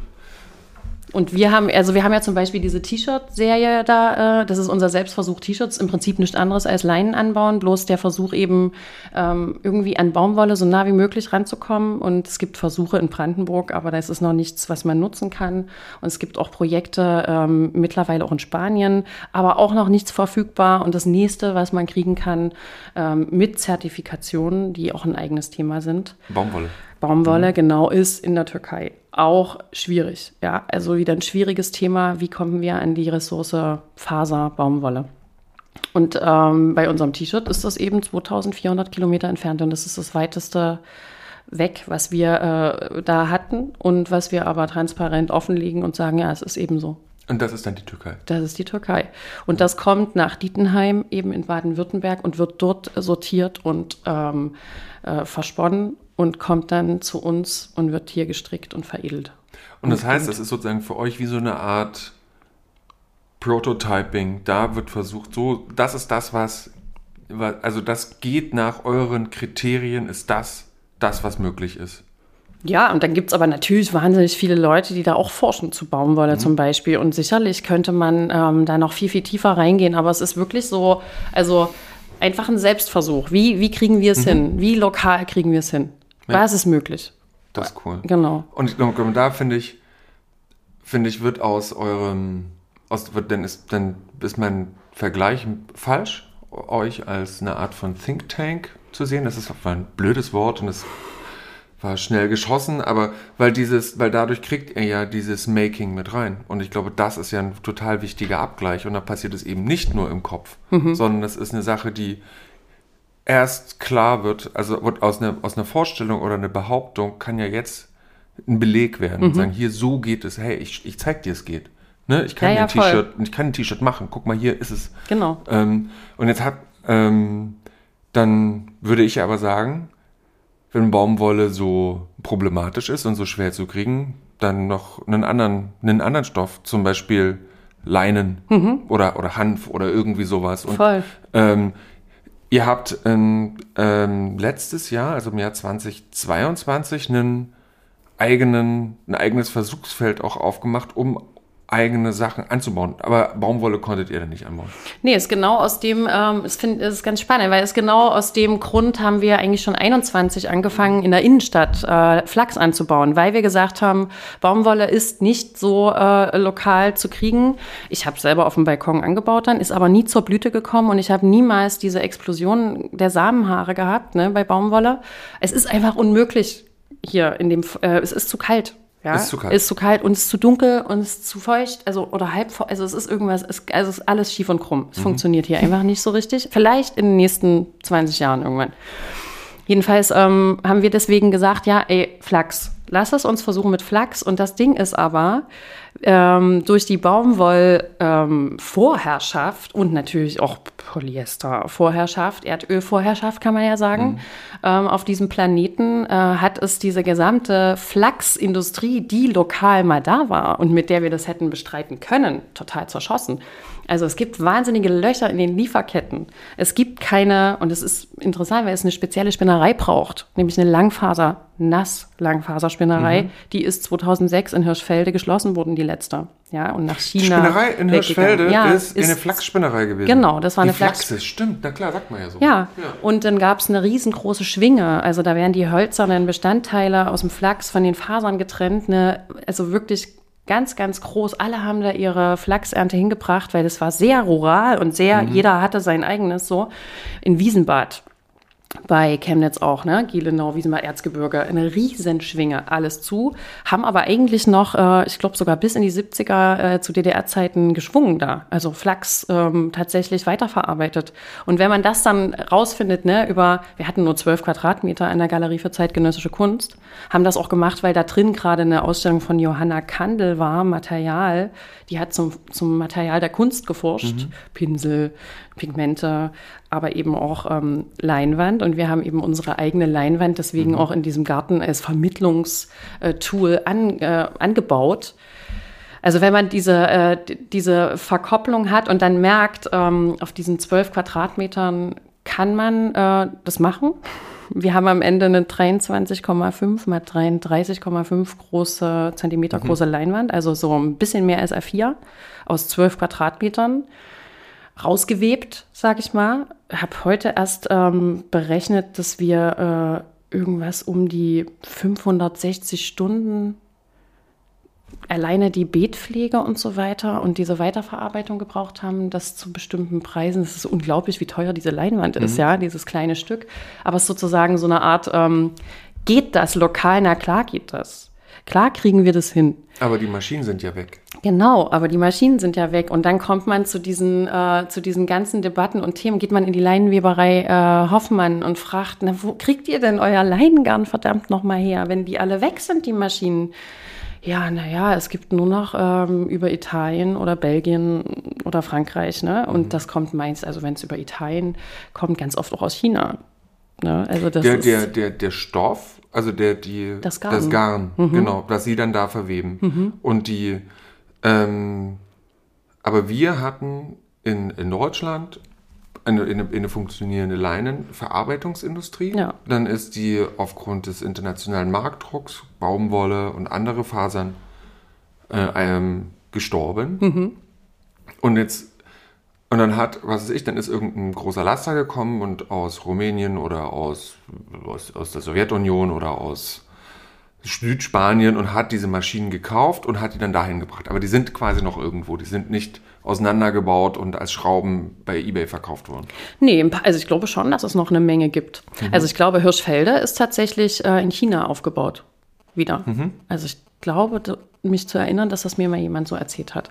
Und wir haben, also wir haben ja zum Beispiel diese T-Shirt-Serie da, äh, das ist unser Selbstversuch T-Shirts, im Prinzip nichts anderes als Leinen anbauen, bloß der Versuch eben ähm, irgendwie an Baumwolle so nah wie möglich ranzukommen. Und es gibt Versuche in Brandenburg, aber das ist noch nichts, was man nutzen kann. Und es gibt auch Projekte ähm, mittlerweile auch in Spanien, aber auch noch nichts verfügbar. Und das nächste, was man kriegen kann, ähm, mit Zertifikationen, die auch ein eigenes Thema sind. Baumwolle. Baumwolle, mhm. genau, ist in der Türkei auch schwierig. Ja, also wieder ein schwieriges Thema. Wie kommen wir an die Ressource Faser, Baumwolle? Und ähm, bei unserem T-Shirt ist das eben 2400 Kilometer entfernt und das ist das weiteste weg, was wir äh, da hatten und was wir aber transparent offenlegen und sagen, ja, es ist eben so. Und das ist dann die Türkei? Das ist die Türkei. Und das kommt nach Dietenheim, eben in Baden-Württemberg und wird dort sortiert und ähm, äh, versponnen und kommt dann zu uns und wird hier gestrickt und veredelt. Und das heißt, das ist sozusagen für euch wie so eine Art Prototyping. Da wird versucht, so, das ist das, was, also das geht nach euren Kriterien, ist das das, was möglich ist. Ja, und dann gibt es aber natürlich wahnsinnig viele Leute, die da auch forschen zu Baumwolle mhm. zum Beispiel. Und sicherlich könnte man ähm, da noch viel, viel tiefer reingehen. Aber es ist wirklich so, also einfach ein Selbstversuch. Wie, wie kriegen wir es mhm. hin? Wie lokal kriegen wir es hin? Ja. Was ist möglich? Das ist cool. Genau. Und da finde ich, finde ich, wird aus eurem, aus, wird, dann ist, dann ist man Vergleich falsch, euch als eine Art von Think Tank zu sehen. Das ist ein blödes Wort und es war schnell geschossen, aber weil dieses, weil dadurch kriegt er ja dieses Making mit rein. Und ich glaube, das ist ja ein total wichtiger Abgleich. Und da passiert es eben nicht nur im Kopf, mhm. sondern es ist eine Sache, die erst klar wird, also aus einer, aus einer Vorstellung oder einer Behauptung kann ja jetzt ein Beleg werden. Mhm. Sagen, hier so geht es, hey, ich, ich zeig dir, es geht. Ne? Ich kann ja, ja, ein T-Shirt, ich kann ein T-Shirt machen. Guck mal, hier ist es. Genau. Ähm, und jetzt hat, ähm, dann würde ich aber sagen, wenn Baumwolle so problematisch ist und so schwer zu kriegen, dann noch einen anderen, einen anderen Stoff, zum Beispiel Leinen mhm. oder, oder Hanf oder irgendwie sowas. Und, Voll. Ähm, ihr habt ähm, ähm, letztes Jahr, also im Jahr 2022, einen eigenen, ein eigenes Versuchsfeld auch aufgemacht, um eigene Sachen anzubauen. Aber Baumwolle konntet ihr dann nicht anbauen? Nee, ist genau aus dem, ähm, es find, ist ganz spannend, weil es genau aus dem Grund haben wir eigentlich schon 21 angefangen, in der Innenstadt äh, Flachs anzubauen, weil wir gesagt haben, Baumwolle ist nicht so äh, lokal zu kriegen. Ich habe selber auf dem Balkon angebaut dann, ist aber nie zur Blüte gekommen und ich habe niemals diese Explosion der Samenhaare gehabt ne, bei Baumwolle. Es ist einfach unmöglich hier in dem, äh, es ist zu kalt. Ja, ist zu kalt. Ist zu kalt und es ist zu dunkel und es ist zu feucht, also oder halb, also es ist irgendwas, es, also es ist alles schief und krumm. Es mhm. funktioniert hier einfach nicht so richtig. Vielleicht in den nächsten 20 Jahren irgendwann. Jedenfalls ähm, haben wir deswegen gesagt, ja, ey, Flachs, lass es uns versuchen mit Flachs. Und das Ding ist aber, ähm, durch die Baumwoll-Vorherrschaft ähm, und natürlich auch Polyester-Vorherrschaft, Erdöl-Vorherrschaft kann man ja sagen, mhm. ähm, auf diesem Planeten äh, hat es diese gesamte Flachsindustrie, die lokal mal da war und mit der wir das hätten bestreiten können, total zerschossen. Also es gibt wahnsinnige Löcher in den Lieferketten. Es gibt keine, und es ist interessant, weil es eine spezielle Spinnerei braucht, nämlich eine Langfaser, Nass-Langfaserspinnerei. Mhm. Die ist 2006 in Hirschfelde geschlossen worden, die letzte. Ja, und nach China. Spinnerei in Hirschfelde ja, ist, ist eine Flachsspinnerei gewesen. Genau, das war die eine Flachs. Flachs. stimmt, na klar, sagt man ja so. Ja, ja. und dann gab es eine riesengroße Schwinge. Also da werden die hölzernen Bestandteile aus dem Flachs von den Fasern getrennt. Eine, also wirklich ganz, ganz groß. Alle haben da ihre Flachsernte hingebracht, weil das war sehr rural und sehr, mhm. jeder hatte sein eigenes so. In Wiesenbad bei Chemnitz auch, ne? Gielenau, Wiesenbad, Erzgebirge, eine Riesenschwinge, alles zu, haben aber eigentlich noch, äh, ich glaube sogar bis in die 70er äh, zu DDR-Zeiten geschwungen da, also Flachs ähm, tatsächlich weiterverarbeitet. Und wenn man das dann rausfindet, ne, über, wir hatten nur zwölf Quadratmeter in der Galerie für zeitgenössische Kunst, haben das auch gemacht, weil da drin gerade eine Ausstellung von Johanna Kandel war, Material, die hat zum, zum Material der Kunst geforscht, mhm. Pinsel, Pigmente, aber eben auch ähm, Leinwand. Und wir haben eben unsere eigene Leinwand deswegen mhm. auch in diesem Garten als Vermittlungstool an, äh, angebaut. Also wenn man diese, äh, diese Verkopplung hat und dann merkt, ähm, auf diesen zwölf Quadratmetern kann man äh, das machen. Wir haben am Ende eine 23,5 mal 33,5 große Zentimeter mhm. große Leinwand, also so ein bisschen mehr als A4 aus 12 Quadratmetern rausgewebt, sag ich mal. Habe heute erst ähm, berechnet, dass wir äh, irgendwas um die 560 Stunden alleine die Beetpflege und so weiter und diese Weiterverarbeitung gebraucht haben, das zu bestimmten Preisen. Es ist unglaublich, wie teuer diese Leinwand mhm. ist, ja, dieses kleine Stück. Aber es ist sozusagen so eine Art, ähm, geht das lokal? Na klar geht das. Klar kriegen wir das hin. Aber die Maschinen sind ja weg. Genau, aber die Maschinen sind ja weg. Und dann kommt man zu diesen, äh, zu diesen ganzen Debatten und Themen, geht man in die Leinenweberei äh, Hoffmann und fragt, na, wo kriegt ihr denn euer Leinengarn verdammt nochmal her, wenn die alle weg sind, die Maschinen? Ja, naja, es gibt nur noch ähm, über Italien oder Belgien oder Frankreich, ne? Und mhm. das kommt meist, also wenn es über Italien kommt, ganz oft auch aus China. Ne? Also das der, der, der, der Stoff, also der, die, das Garn, das Garn mhm. genau, das sie dann da verweben. Mhm. Und die, ähm, aber wir hatten in, in Deutschland eine, eine, eine funktionierende Leinenverarbeitungsindustrie. Ja. Dann ist die aufgrund des internationalen Marktdrucks, Baumwolle und andere Fasern äh, ähm, gestorben. Mhm. Und jetzt und dann hat, was weiß ich, dann ist irgendein großer Laster gekommen und aus Rumänien oder aus, aus, aus der Sowjetunion oder aus Südspanien und hat diese Maschinen gekauft und hat die dann dahin gebracht. Aber die sind quasi noch irgendwo. Die sind nicht auseinandergebaut und als Schrauben bei eBay verkauft wurden? Nee, also ich glaube schon, dass es noch eine Menge gibt. Mhm. Also ich glaube, Hirschfelde ist tatsächlich äh, in China aufgebaut. Wieder. Mhm. Also ich glaube, mich zu erinnern, dass das mir mal jemand so erzählt hat.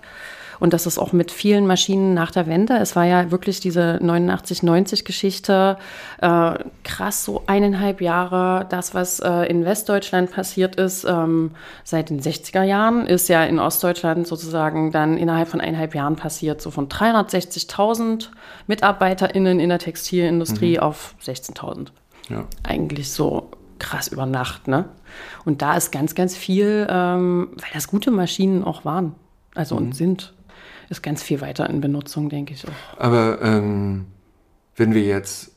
Und das ist auch mit vielen Maschinen nach der Wende. Es war ja wirklich diese 89-90-Geschichte. Äh, krass, so eineinhalb Jahre. Das, was äh, in Westdeutschland passiert ist, ähm, seit den 60er Jahren, ist ja in Ostdeutschland sozusagen dann innerhalb von eineinhalb Jahren passiert. So von 360.000 MitarbeiterInnen in der Textilindustrie mhm. auf 16.000. Ja. Eigentlich so krass über Nacht, ne? Und da ist ganz, ganz viel, ähm, weil das gute Maschinen auch waren, also mhm. und sind ist ganz viel weiter in Benutzung, denke ich auch. Aber ähm, wenn wir jetzt,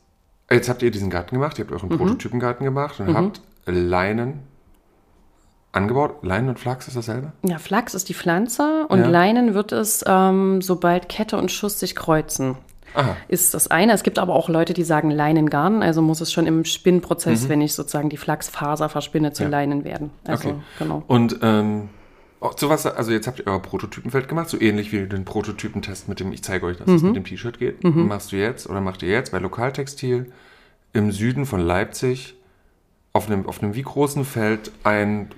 jetzt habt ihr diesen Garten gemacht, ihr habt euren mhm. Prototypengarten gemacht und mhm. habt Leinen angebaut. Leinen und Flachs ist dasselbe? Ja, Flachs ist die Pflanze und ja. Leinen wird es, ähm, sobald Kette und Schuss sich kreuzen. Aha. Ist das eine. Es gibt aber auch Leute, die sagen Leinengarn, also muss es schon im Spinnprozess, mhm. wenn ich sozusagen die Flachsfaser verspinne, zu ja. Leinen werden. Also, okay. genau. Und ähm, zu was, also jetzt habt ihr euer Prototypenfeld gemacht, so ähnlich wie den Prototypentest, mit dem ich zeige euch, dass mhm. es mit dem T-Shirt geht. Mhm. Machst du jetzt oder macht ihr jetzt bei Lokaltextil im Süden von Leipzig auf einem, auf einem wie großen Feld ein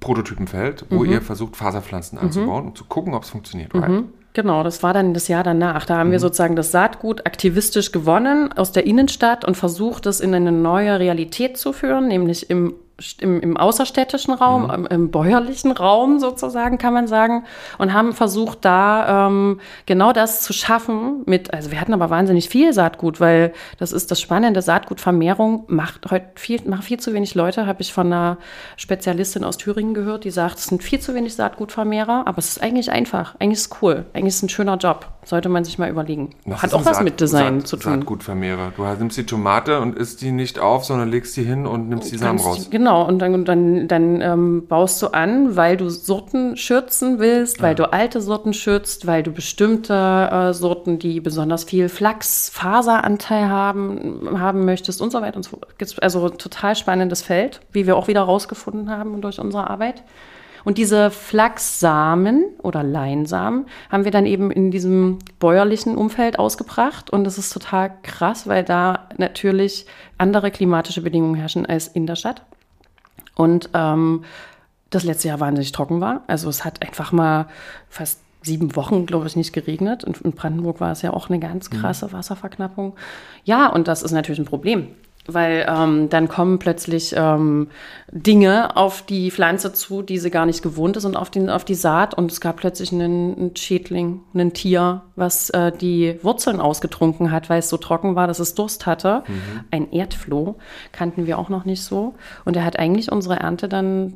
Prototypenfeld, wo mhm. ihr versucht, Faserpflanzen mhm. anzubauen und zu gucken, ob es funktioniert. Right? Mhm. Genau, das war dann das Jahr danach. Da haben wir mhm. sozusagen das Saatgut aktivistisch gewonnen aus der Innenstadt und versucht, es in eine neue Realität zu führen, nämlich im im, im außerstädtischen Raum, mhm. im, im, bäuerlichen Raum sozusagen, kann man sagen, und haben versucht, da ähm, genau das zu schaffen mit, also wir hatten aber wahnsinnig viel Saatgut, weil das ist das Spannende, Saatgutvermehrung macht heute viel, machen viel zu wenig Leute, habe ich von einer Spezialistin aus Thüringen gehört, die sagt, es sind viel zu wenig Saatgutvermehrer, aber es ist eigentlich einfach, eigentlich ist es cool, eigentlich ist es ein schöner Job, sollte man sich mal überlegen. Das Hat auch was Saat, mit Design Saat, zu tun. Saatgutvermehrer, du nimmst die Tomate und isst die nicht auf, sondern legst die hin und nimmst die Samen raus. Genau, Genau, und dann, dann, dann ähm, baust du an, weil du Sorten schützen willst, weil du alte Sorten schützt, weil du bestimmte äh, Sorten, die besonders viel Flachsfaseranteil haben, haben möchtest und so weiter und so fort. Also total spannendes Feld, wie wir auch wieder rausgefunden haben durch unsere Arbeit. Und diese Flachssamen oder Leinsamen haben wir dann eben in diesem bäuerlichen Umfeld ausgebracht. Und das ist total krass, weil da natürlich andere klimatische Bedingungen herrschen als in der Stadt. Und ähm, das letzte Jahr wahnsinnig trocken war. Also es hat einfach mal fast sieben Wochen, glaube ich, nicht geregnet. Und in Brandenburg war es ja auch eine ganz mhm. krasse mhm. Wasserverknappung. Ja, und das ist natürlich ein Problem weil ähm, dann kommen plötzlich ähm, Dinge auf die Pflanze zu, die sie gar nicht gewohnt ist und auf, den, auf die Saat und es gab plötzlich einen, einen Schädling, ein Tier, was äh, die Wurzeln ausgetrunken hat, weil es so trocken war, dass es Durst hatte. Mhm. Ein Erdfloh kannten wir auch noch nicht so und er hat eigentlich unsere Ernte dann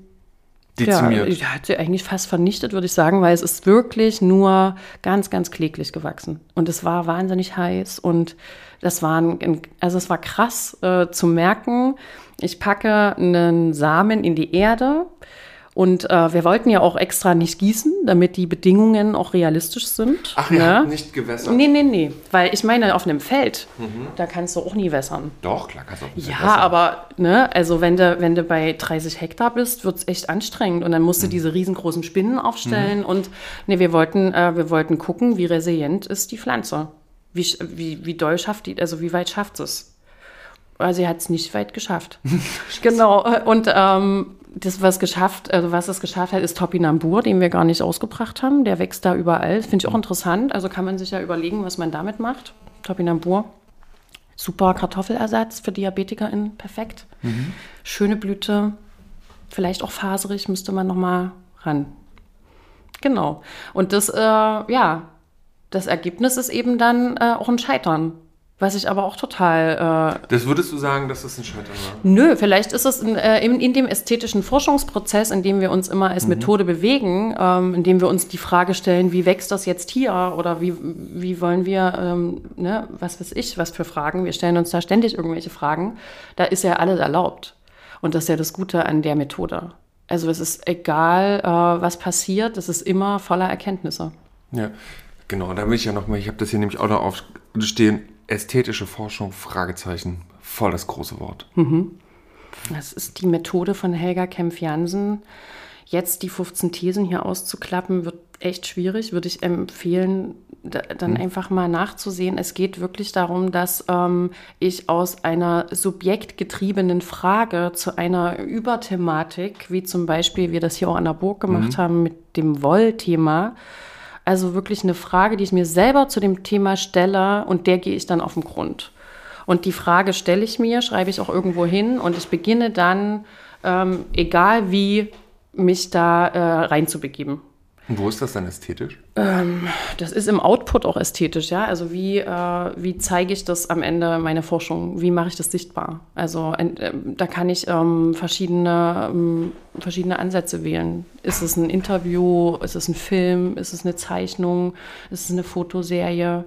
Dezimiert. Ja, hat sie eigentlich fast vernichtet, würde ich sagen, weil es ist wirklich nur ganz, ganz kläglich gewachsen. Und es war wahnsinnig heiß und das war, ein, also es war krass äh, zu merken. Ich packe einen Samen in die Erde und äh, wir wollten ja auch extra nicht gießen, damit die Bedingungen auch realistisch sind. Ach ja, ne? nicht gewässert? Nee, nee, nee. Weil ich meine, auf einem Feld, mhm. da kannst du auch nie wässern. Doch, klar kannst du auch nicht Ja, wässern. aber, ne, also wenn du, wenn du bei 30 Hektar bist, wird es echt anstrengend. Und dann musst du mhm. diese riesengroßen Spinnen aufstellen. Mhm. Und nee, wir wollten, äh, wir wollten gucken, wie resilient ist die Pflanze. Wie, wie, wie doll schafft die, also wie weit schafft es? Also sie hat es nicht weit geschafft. [laughs] genau. Und ähm, das, was geschafft, also was es geschafft hat, ist Topinambur, den wir gar nicht ausgebracht haben. Der wächst da überall. Finde ich auch interessant. Also kann man sich ja überlegen, was man damit macht. Topinambur. Super Kartoffelersatz für DiabetikerInnen. Perfekt. Mhm. Schöne Blüte. Vielleicht auch faserig, müsste man nochmal ran. Genau. Und das, äh, ja, das Ergebnis ist eben dann äh, auch ein Scheitern. Was ich aber auch total. Äh, das würdest du sagen, dass das ein Scheitern war? Nö, vielleicht ist es in, äh, in, in, dem ästhetischen Forschungsprozess, in dem wir uns immer als mhm. Methode bewegen, ähm, in dem wir uns die Frage stellen, wie wächst das jetzt hier oder wie, wie wollen wir, ähm, ne, was weiß ich, was für Fragen. Wir stellen uns da ständig irgendwelche Fragen. Da ist ja alles erlaubt. Und das ist ja das Gute an der Methode. Also es ist egal, äh, was passiert, es ist immer voller Erkenntnisse. Ja, genau. Da will ich ja nochmal, ich habe das hier nämlich auch noch aufstehen ästhetische Forschung, Fragezeichen, voll das große Wort. Mhm. Das ist die Methode von Helga Kempf-Jansen. Jetzt die 15 Thesen hier auszuklappen, wird echt schwierig, würde ich empfehlen, da, dann mhm. einfach mal nachzusehen. Es geht wirklich darum, dass ähm, ich aus einer subjektgetriebenen Frage zu einer Überthematik, wie zum Beispiel wir das hier auch an der Burg gemacht mhm. haben mit dem Wollthema, also wirklich eine Frage, die ich mir selber zu dem Thema stelle und der gehe ich dann auf den Grund. Und die Frage stelle ich mir, schreibe ich auch irgendwo hin und ich beginne dann, ähm, egal wie, mich da äh, reinzubegeben. Und wo ist das dann ästhetisch? Ähm, das ist im Output auch ästhetisch, ja. Also wie, äh, wie zeige ich das am Ende meiner Forschung? Wie mache ich das sichtbar? Also äh, da kann ich ähm, verschiedene, ähm, verschiedene Ansätze wählen. Ist es ein Interview? Ist es ein Film? Ist es eine Zeichnung? Ist es eine Fotoserie?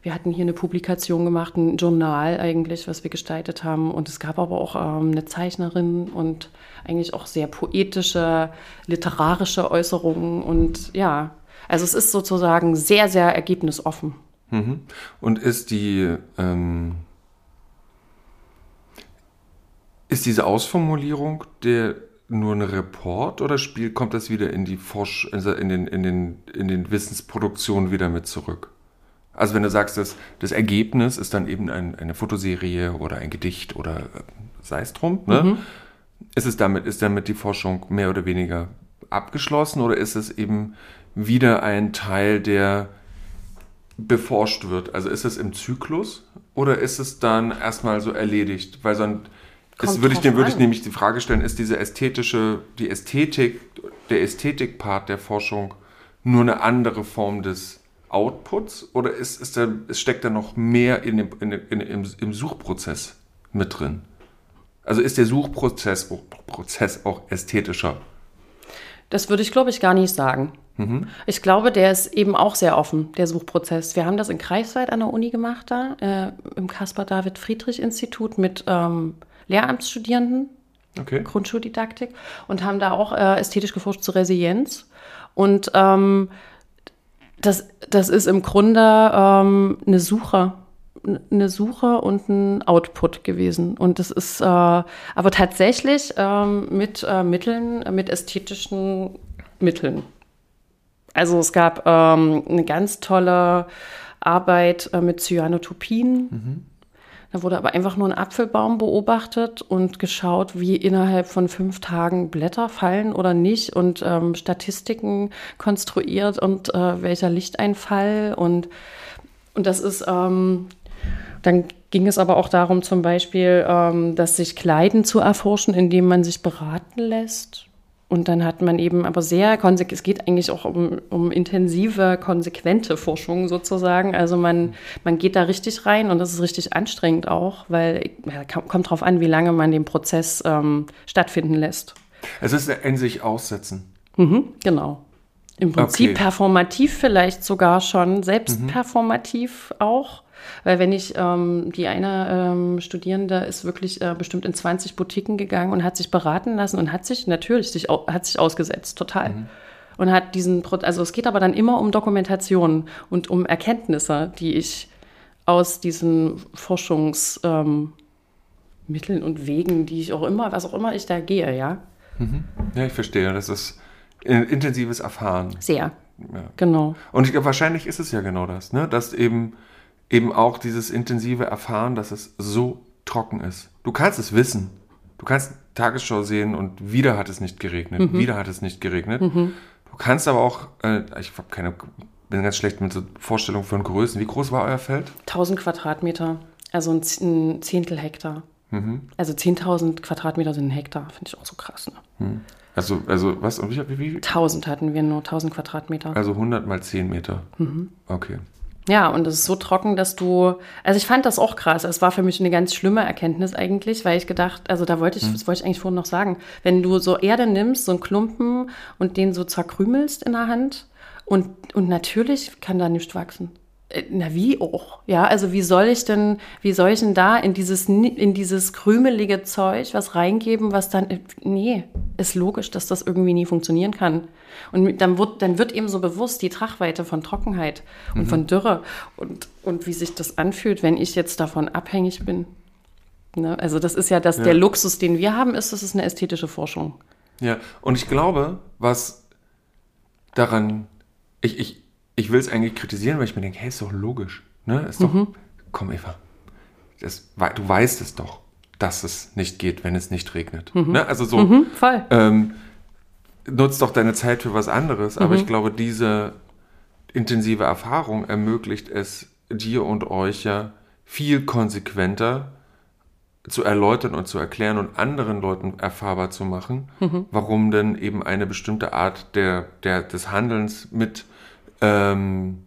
Wir hatten hier eine Publikation gemacht, ein Journal eigentlich, was wir gestaltet haben. Und es gab aber auch ähm, eine Zeichnerin und eigentlich auch sehr poetische, literarische Äußerungen. Und ja, also es ist sozusagen sehr, sehr ergebnisoffen. Mhm. Und ist die, ähm, ist diese Ausformulierung der nur ein Report oder spielt, kommt das wieder in die Forsch in den, in den, in den Wissensproduktionen wieder mit zurück? Also wenn du sagst, dass das Ergebnis ist dann eben ein, eine Fotoserie oder ein Gedicht oder äh, sei es drum, ne? Mhm. Ist es damit, ist damit die Forschung mehr oder weniger abgeschlossen oder ist es eben wieder ein Teil, der beforscht wird? Also ist es im Zyklus oder ist es dann erstmal so erledigt? Weil sonst ist, würde ich, würde ich nämlich die Frage stellen, ist diese ästhetische, die Ästhetik, der Ästhetik-Part der Forschung nur eine andere Form des Outputs oder ist, ist da, es steckt da noch mehr in dem, in, in, im, im Suchprozess mit drin? Also ist der Suchprozess Prozess auch ästhetischer? Das würde ich, glaube ich, gar nicht sagen. Mhm. Ich glaube, der ist eben auch sehr offen, der Suchprozess. Wir haben das in Kreisweit an der Uni gemacht, da äh, im Caspar-David-Friedrich-Institut mit ähm, Lehramtsstudierenden, okay. Grundschuldidaktik, und haben da auch äh, ästhetisch geforscht zur Resilienz. Und ähm, das, das ist im Grunde ähm, eine Suche eine Suche und ein Output gewesen. Und das ist äh, aber tatsächlich ähm, mit äh, Mitteln, mit ästhetischen Mitteln. Also es gab ähm, eine ganz tolle Arbeit äh, mit Cyanotopien. Mhm. Da wurde aber einfach nur ein Apfelbaum beobachtet und geschaut, wie innerhalb von fünf Tagen Blätter fallen oder nicht und ähm, Statistiken konstruiert und äh, welcher Lichteinfall und und das ist ähm, dann ging es aber auch darum, zum Beispiel, ähm, dass sich Kleiden zu erforschen, indem man sich beraten lässt. Und dann hat man eben aber sehr, es geht eigentlich auch um, um intensive, konsequente Forschung sozusagen. Also man, man geht da richtig rein und das ist richtig anstrengend auch, weil ja, kommt darauf an, wie lange man den Prozess ähm, stattfinden lässt. Es ist in sich aussetzen. Mhm, genau. Im Prinzip okay. performativ vielleicht sogar schon, selbst mhm. performativ auch. Weil wenn ich, ähm, die eine ähm, Studierende ist wirklich äh, bestimmt in 20 Boutiquen gegangen und hat sich beraten lassen und hat sich natürlich sich, hat sich ausgesetzt, total. Mhm. Und hat diesen, also es geht aber dann immer um Dokumentation und um Erkenntnisse, die ich aus diesen Forschungsmitteln ähm, und Wegen, die ich auch immer, was auch immer ich da gehe, ja. Mhm. Ja, ich verstehe. Das ist intensives Erfahren. Sehr. Ja. Genau. Und ich, wahrscheinlich ist es ja genau das, ne? Dass eben eben auch dieses intensive Erfahren, dass es so trocken ist. Du kannst es wissen. Du kannst Tagesschau sehen und wieder hat es nicht geregnet. Mhm. Wieder hat es nicht geregnet. Mhm. Du kannst aber auch, äh, ich habe keine, bin ganz schlecht mit so Vorstellungen von Größen. Wie groß war euer Feld? 1000 Quadratmeter, also ein Zehntel Hektar. Mhm. Also 10.000 Quadratmeter sind ein Hektar, finde ich auch so krass. Ne? Mhm. Also, also was? Wie, wie, wie? 1000 hatten wir nur, 1000 Quadratmeter. Also 100 mal 10 Meter. Mhm. Okay. Ja, und es ist so trocken, dass du, also ich fand das auch krass. Es war für mich eine ganz schlimme Erkenntnis eigentlich, weil ich gedacht, also da wollte ich, hm. das wollte ich eigentlich vorhin noch sagen, wenn du so Erde nimmst, so einen Klumpen und den so zerkrümelst in der Hand und, und natürlich kann da nichts wachsen. Äh, na, wie auch? Ja, also wie soll ich denn, wie soll ich denn da in dieses, in dieses krümelige Zeug was reingeben, was dann, äh, nee, ist logisch, dass das irgendwie nie funktionieren kann. Und dann wird, dann wird eben so bewusst die Trachweite von Trockenheit und mhm. von Dürre und, und wie sich das anfühlt, wenn ich jetzt davon abhängig bin. Ne? Also das ist ja, das, ja. der Luxus, den wir haben, ist, das ist eine ästhetische Forschung. Ja, und ich glaube, was daran ich, ich, ich will es eigentlich kritisieren, weil ich mir denke, hey, ist doch logisch. Ne? Ist doch, mhm. komm Eva, das, du weißt es doch, dass es nicht geht, wenn es nicht regnet. Mhm. Ne? Also so, mhm, voll. Ähm, nutzt doch deine Zeit für was anderes. Aber ich mhm. glaube, diese intensive Erfahrung ermöglicht es dir und euch ja viel konsequenter zu erläutern und zu erklären und anderen Leuten erfahrbar zu machen, mhm. warum denn eben eine bestimmte Art der, der, des Handelns mit, ähm,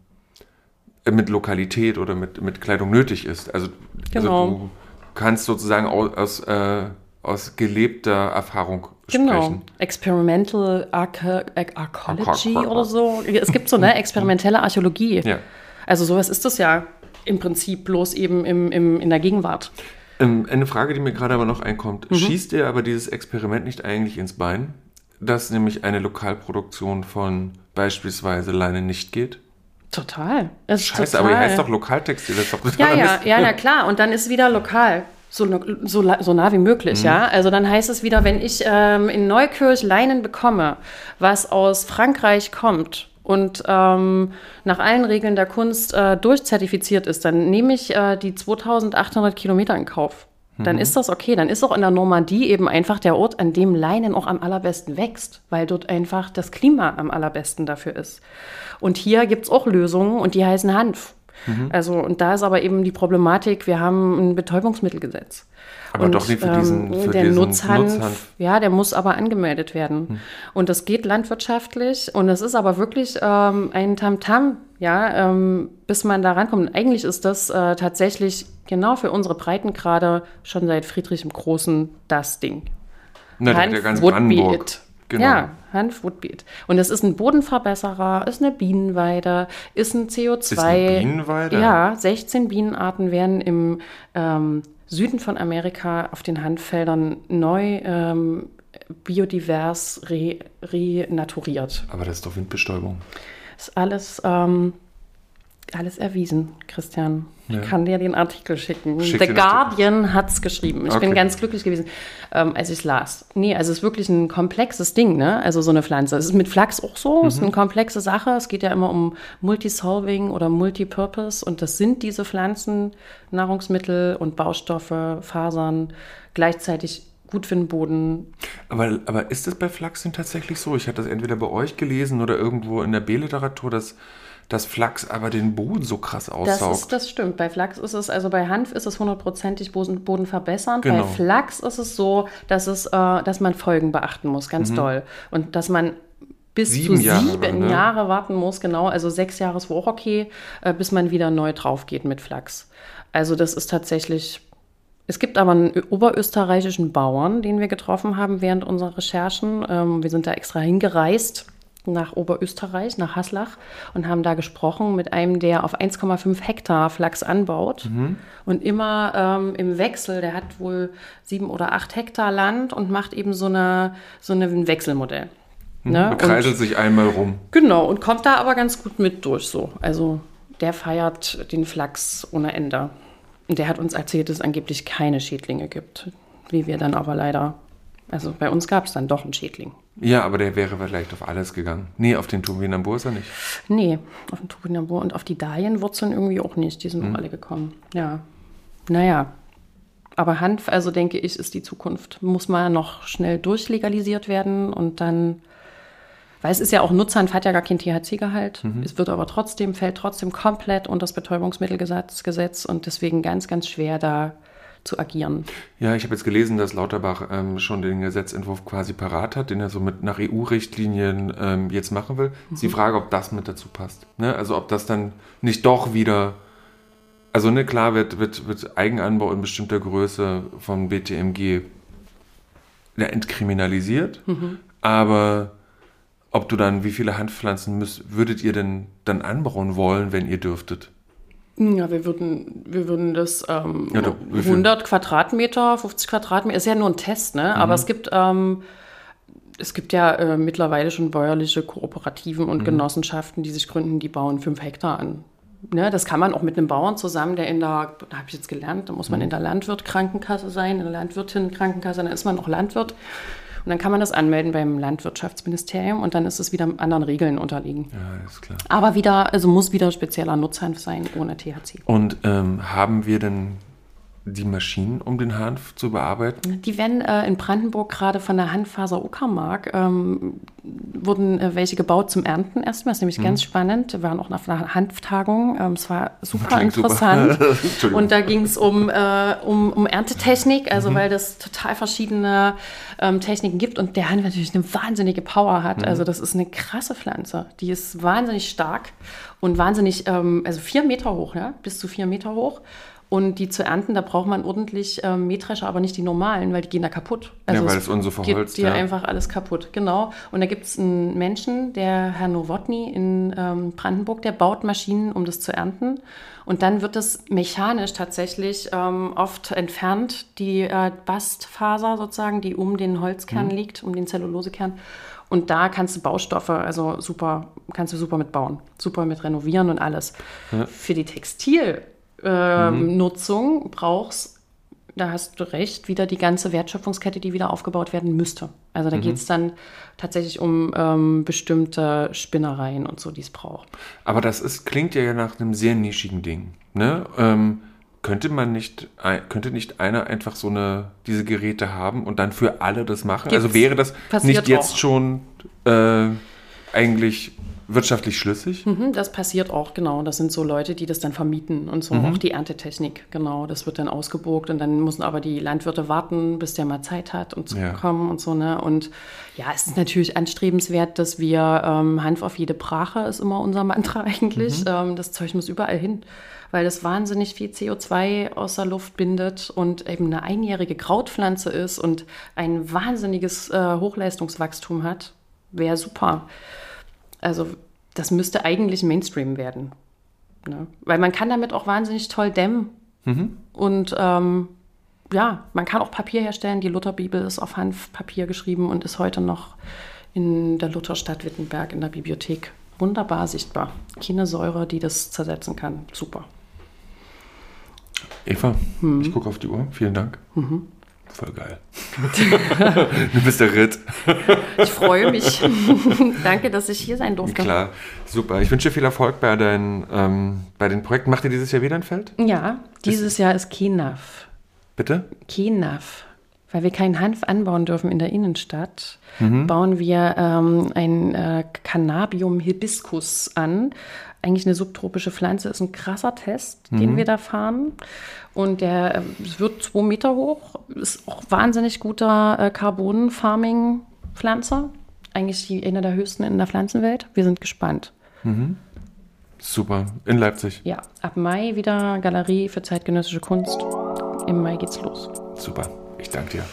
mit Lokalität oder mit, mit Kleidung nötig ist. Also, also genau. also du kannst sozusagen aus, aus, äh, aus gelebter Erfahrung genau. sprechen. Experimental Arche Archaeology oder so. Es gibt so eine experimentelle Archäologie. Ja. Also sowas ist das ja im Prinzip bloß eben im, im, in der Gegenwart. Ähm, eine Frage, die mir gerade aber noch einkommt. Mhm. Schießt ihr aber dieses Experiment nicht eigentlich ins Bein, dass nämlich eine Lokalproduktion von beispielsweise Leine nicht geht? Total. Scheiße, total. aber ihr heißt doch Lokaltextil. Das ist doch ja, ja, ja, na klar. Und dann ist wieder lokal. So, so, so nah wie möglich, mhm. ja. Also dann heißt es wieder, wenn ich ähm, in Neukirch Leinen bekomme, was aus Frankreich kommt, und ähm, nach allen Regeln der Kunst äh, durchzertifiziert ist, dann nehme ich äh, die 2800 Kilometer in Kauf. Dann mhm. ist das okay. Dann ist auch in der Normandie eben einfach der Ort, an dem Leinen auch am allerbesten wächst, weil dort einfach das Klima am allerbesten dafür ist. Und hier gibt es auch Lösungen und die heißen Hanf. Mhm. Also, und da ist aber eben die Problematik, wir haben ein Betäubungsmittelgesetz. Aber und, doch nicht für diesen, ähm, für der diesen Nutzhanf, Nutzhanf, Ja, der muss aber angemeldet werden. Hm. Und das geht landwirtschaftlich und es ist aber wirklich ähm, ein Tamtam, -Tam, ja, ähm, bis man da rankommt. Und eigentlich ist das äh, tatsächlich genau für unsere Breitengrade schon seit Friedrich im Großen das Ding. Na, Hanf der ganz Brandenburg. Genau. Ja, Hanf Woodbeat. Und es ist ein Bodenverbesserer, ist eine Bienenweide, ist ein CO2. Ist eine Bienenweide? Ja, 16 Bienenarten werden im ähm, Süden von Amerika auf den Hanffeldern neu ähm, biodivers re renaturiert. Aber das ist doch Windbestäubung. Ist alles, ähm, alles erwiesen, Christian. Ich kann dir den Artikel schicken. Schick The Guardian hat es geschrieben. Ich okay. bin ganz glücklich gewesen, ähm, als ich es las. Nee, also es ist wirklich ein komplexes Ding, ne? Also so eine Pflanze. Es ist mit Flachs auch so. Es mhm. ist eine komplexe Sache. Es geht ja immer um Multisolving oder Multipurpose. Und das sind diese Pflanzen, Nahrungsmittel und Baustoffe, Fasern, gleichzeitig gut für den Boden. Aber, aber ist das bei Flachs denn tatsächlich so? Ich hatte das entweder bei euch gelesen oder irgendwo in der B-Literatur, dass dass Flachs aber den Boden so krass aussaugt. Das, ist, das stimmt. Bei Flachs ist es, also bei Hanf ist es hundertprozentig Boden, Boden verbessern. Genau. Bei Flachs ist es so, dass, es, äh, dass man Folgen beachten muss, ganz mhm. doll. Und dass man bis sieben zu Jahre, sieben ne? Jahre warten muss, genau, also sechs Jahre ist auch okay, äh, bis man wieder neu drauf geht mit Flachs. Also das ist tatsächlich es gibt aber einen oberösterreichischen Bauern, den wir getroffen haben während unserer Recherchen. Ähm, wir sind da extra hingereist nach Oberösterreich, nach Haslach und haben da gesprochen mit einem, der auf 1,5 Hektar Flachs anbaut mhm. und immer ähm, im Wechsel, der hat wohl sieben oder acht Hektar Land und macht eben so, eine, so ein Wechselmodell. Mhm. Ne? Bekreiselt sich einmal rum. Genau, und kommt da aber ganz gut mit durch so. Also der feiert den Flachs ohne Ende. Und der hat uns erzählt, dass es angeblich keine Schädlinge gibt, wie wir dann aber leider also bei uns gab es dann doch einen Schädling. Ja, aber der wäre vielleicht auf alles gegangen. Nee, auf den Turbinambur ist er nicht. Nee, auf den Turbinambur und auf die Dahlienwurzeln irgendwie auch nicht. Die sind mhm. auch alle gekommen. Ja. Naja. Aber Hanf, also denke ich, ist die Zukunft. Muss mal noch schnell durchlegalisiert werden und dann, weil es ist ja auch Nutzhanf, hat ja gar kein THC-Gehalt. Mhm. Es wird aber trotzdem, fällt trotzdem komplett unter das Betäubungsmittelgesetz und deswegen ganz, ganz schwer da zu agieren. Ja, ich habe jetzt gelesen, dass Lauterbach ähm, schon den Gesetzentwurf quasi parat hat, den er so mit nach EU-Richtlinien ähm, jetzt machen will. Mhm. Ist die Frage, ob das mit dazu passt. Ne? Also ob das dann nicht doch wieder, also ne, klar wird, wird, wird Eigenanbau in bestimmter Größe vom BTMG ja, entkriminalisiert, mhm. aber ob du dann, wie viele Handpflanzen müsst, würdet ihr denn dann anbauen wollen, wenn ihr dürftet? Ja, wir würden, wir würden das ähm, ja, da, 100 Quadratmeter, 50 Quadratmeter, ist ja nur ein Test, ne? Mhm. Aber es gibt, ähm, es gibt ja äh, mittlerweile schon bäuerliche Kooperativen und mhm. Genossenschaften, die sich gründen, die bauen 5 Hektar an. Ne, das kann man auch mit einem Bauern zusammen, der in der, da habe ich jetzt gelernt, da muss man mhm. in der Landwirt-Krankenkasse sein, in der Landwirtin-Krankenkasse, dann ist man auch Landwirt Und dann kann man das anmelden beim Landwirtschaftsministerium und dann ist es wieder anderen Regeln unterliegen. Ja, ist klar. Aber wieder, also muss wieder spezieller Nutzhanf sein ohne THC. Und ähm, haben wir denn die Maschinen, um den Hanf zu bearbeiten? Die werden äh, in Brandenburg gerade von der Handfaser Uckermark, ähm, wurden äh, welche gebaut zum Ernten erstmal. Das ist nämlich mhm. ganz spannend. Wir waren auch nach einer Hanftagung. Ähm, es war [laughs] super Klingt interessant. [laughs] Super. Und da ging es um, äh, um, um Erntetechnik, also mhm. weil das total verschiedene ähm, Techniken gibt und der Hanf natürlich eine wahnsinnige Power hat. Mhm. Also das ist eine krasse Pflanze. Die ist wahnsinnig stark und wahnsinnig, ähm, also vier Meter hoch, ja? bis zu vier Meter hoch. Und die zu ernten, da braucht man ordentlich ähm, Mähdrescher, aber nicht die normalen, weil die gehen da kaputt. Also ja, weil es unso verholzt. Geht dir ja. einfach alles kaputt, genau. Und da gibt es einen Menschen, der Herr Nowotny in ähm, Brandenburg, der baut Maschinen, um das zu ernten. Und dann wird das mechanisch tatsächlich ähm, oft entfernt, die äh, Bastfaser sozusagen, die um den Holzkern mhm. liegt, um den Zellulosekern. Und da kannst du Baustoffe, also super, kannst du super mitbauen, super mit renovieren und alles. Ja. Für die Textil ähm, mhm. Nutzung brauchst, da hast du recht, wieder die ganze Wertschöpfungskette, die wieder aufgebaut werden müsste. Also da mhm. geht es dann tatsächlich um ähm, bestimmte Spinnereien und so, die es braucht. Aber das ist, klingt ja nach einem sehr nischigen Ding. Ne? Ähm, könnte man nicht, könnte nicht einer einfach so eine, diese Geräte haben und dann für alle das machen? Gibt's. Also wäre das Passiert nicht jetzt auch. schon äh, eigentlich wirtschaftlich schlüssig? Mhm, das passiert auch, genau. Das sind so Leute, die das dann vermieten und so mhm. auch die Erntetechnik, genau. Das wird dann ausgebucht und dann müssen aber die Landwirte warten, bis der mal Zeit hat, um zu ja. kommen und so, ne? Und ja, es ist natürlich anstrebenswert, dass wir ähm, Hanf auf jede Brache ist immer unser Mantra [laughs] eigentlich. Mhm. Ähm, das Zeug muss überall hin, weil das wahnsinnig viel CO2 aus der Luft bindet und eben eine einjährige Krautpflanze ist und ein wahnsinniges äh, Hochleistungswachstum hat. Wäre super. Also das müsste eigentlich Mainstream werden. Ne? Weil man kann damit auch wahnsinnig toll dämmen. Mhm. Und ähm, ja, man kann auch Papier herstellen. Die Lutherbibel ist auf Hanfpapier geschrieben und ist heute noch in der Lutherstadt Wittenberg in der Bibliothek wunderbar sichtbar. Keine Säure, die das zersetzen kann. Super. Eva, hm. ich gucke auf die Uhr. Vielen Dank. Mhm. Voll geil. [laughs] du bist der Ritt. ich freue mich. [laughs] Danke, dass ich hier sein durfte. Klar, super. Ich wünsche dir viel Erfolg bei, deinen, ähm, bei den Projekten. Macht ihr dieses Jahr wieder ein Feld? Ja, dieses ist, Jahr ist Kenaf. Bitte? Kenaf. Weil wir keinen Hanf anbauen dürfen in der Innenstadt, mhm. bauen wir ähm, ein äh, Cannabium hibiscus an eigentlich eine subtropische Pflanze, ist ein krasser Test, mhm. den wir da fahren. Und der äh, wird zwei Meter hoch, ist auch wahnsinnig guter äh, Carbon-Farming-Pflanze. Eigentlich die, eine der höchsten in der Pflanzenwelt. Wir sind gespannt. Mhm. Super. In Leipzig. Ja, ab Mai wieder Galerie für zeitgenössische Kunst. Im Mai geht's los. Super. Ich danke dir.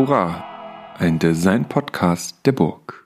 Hurra, ein Design-Podcast der Burg.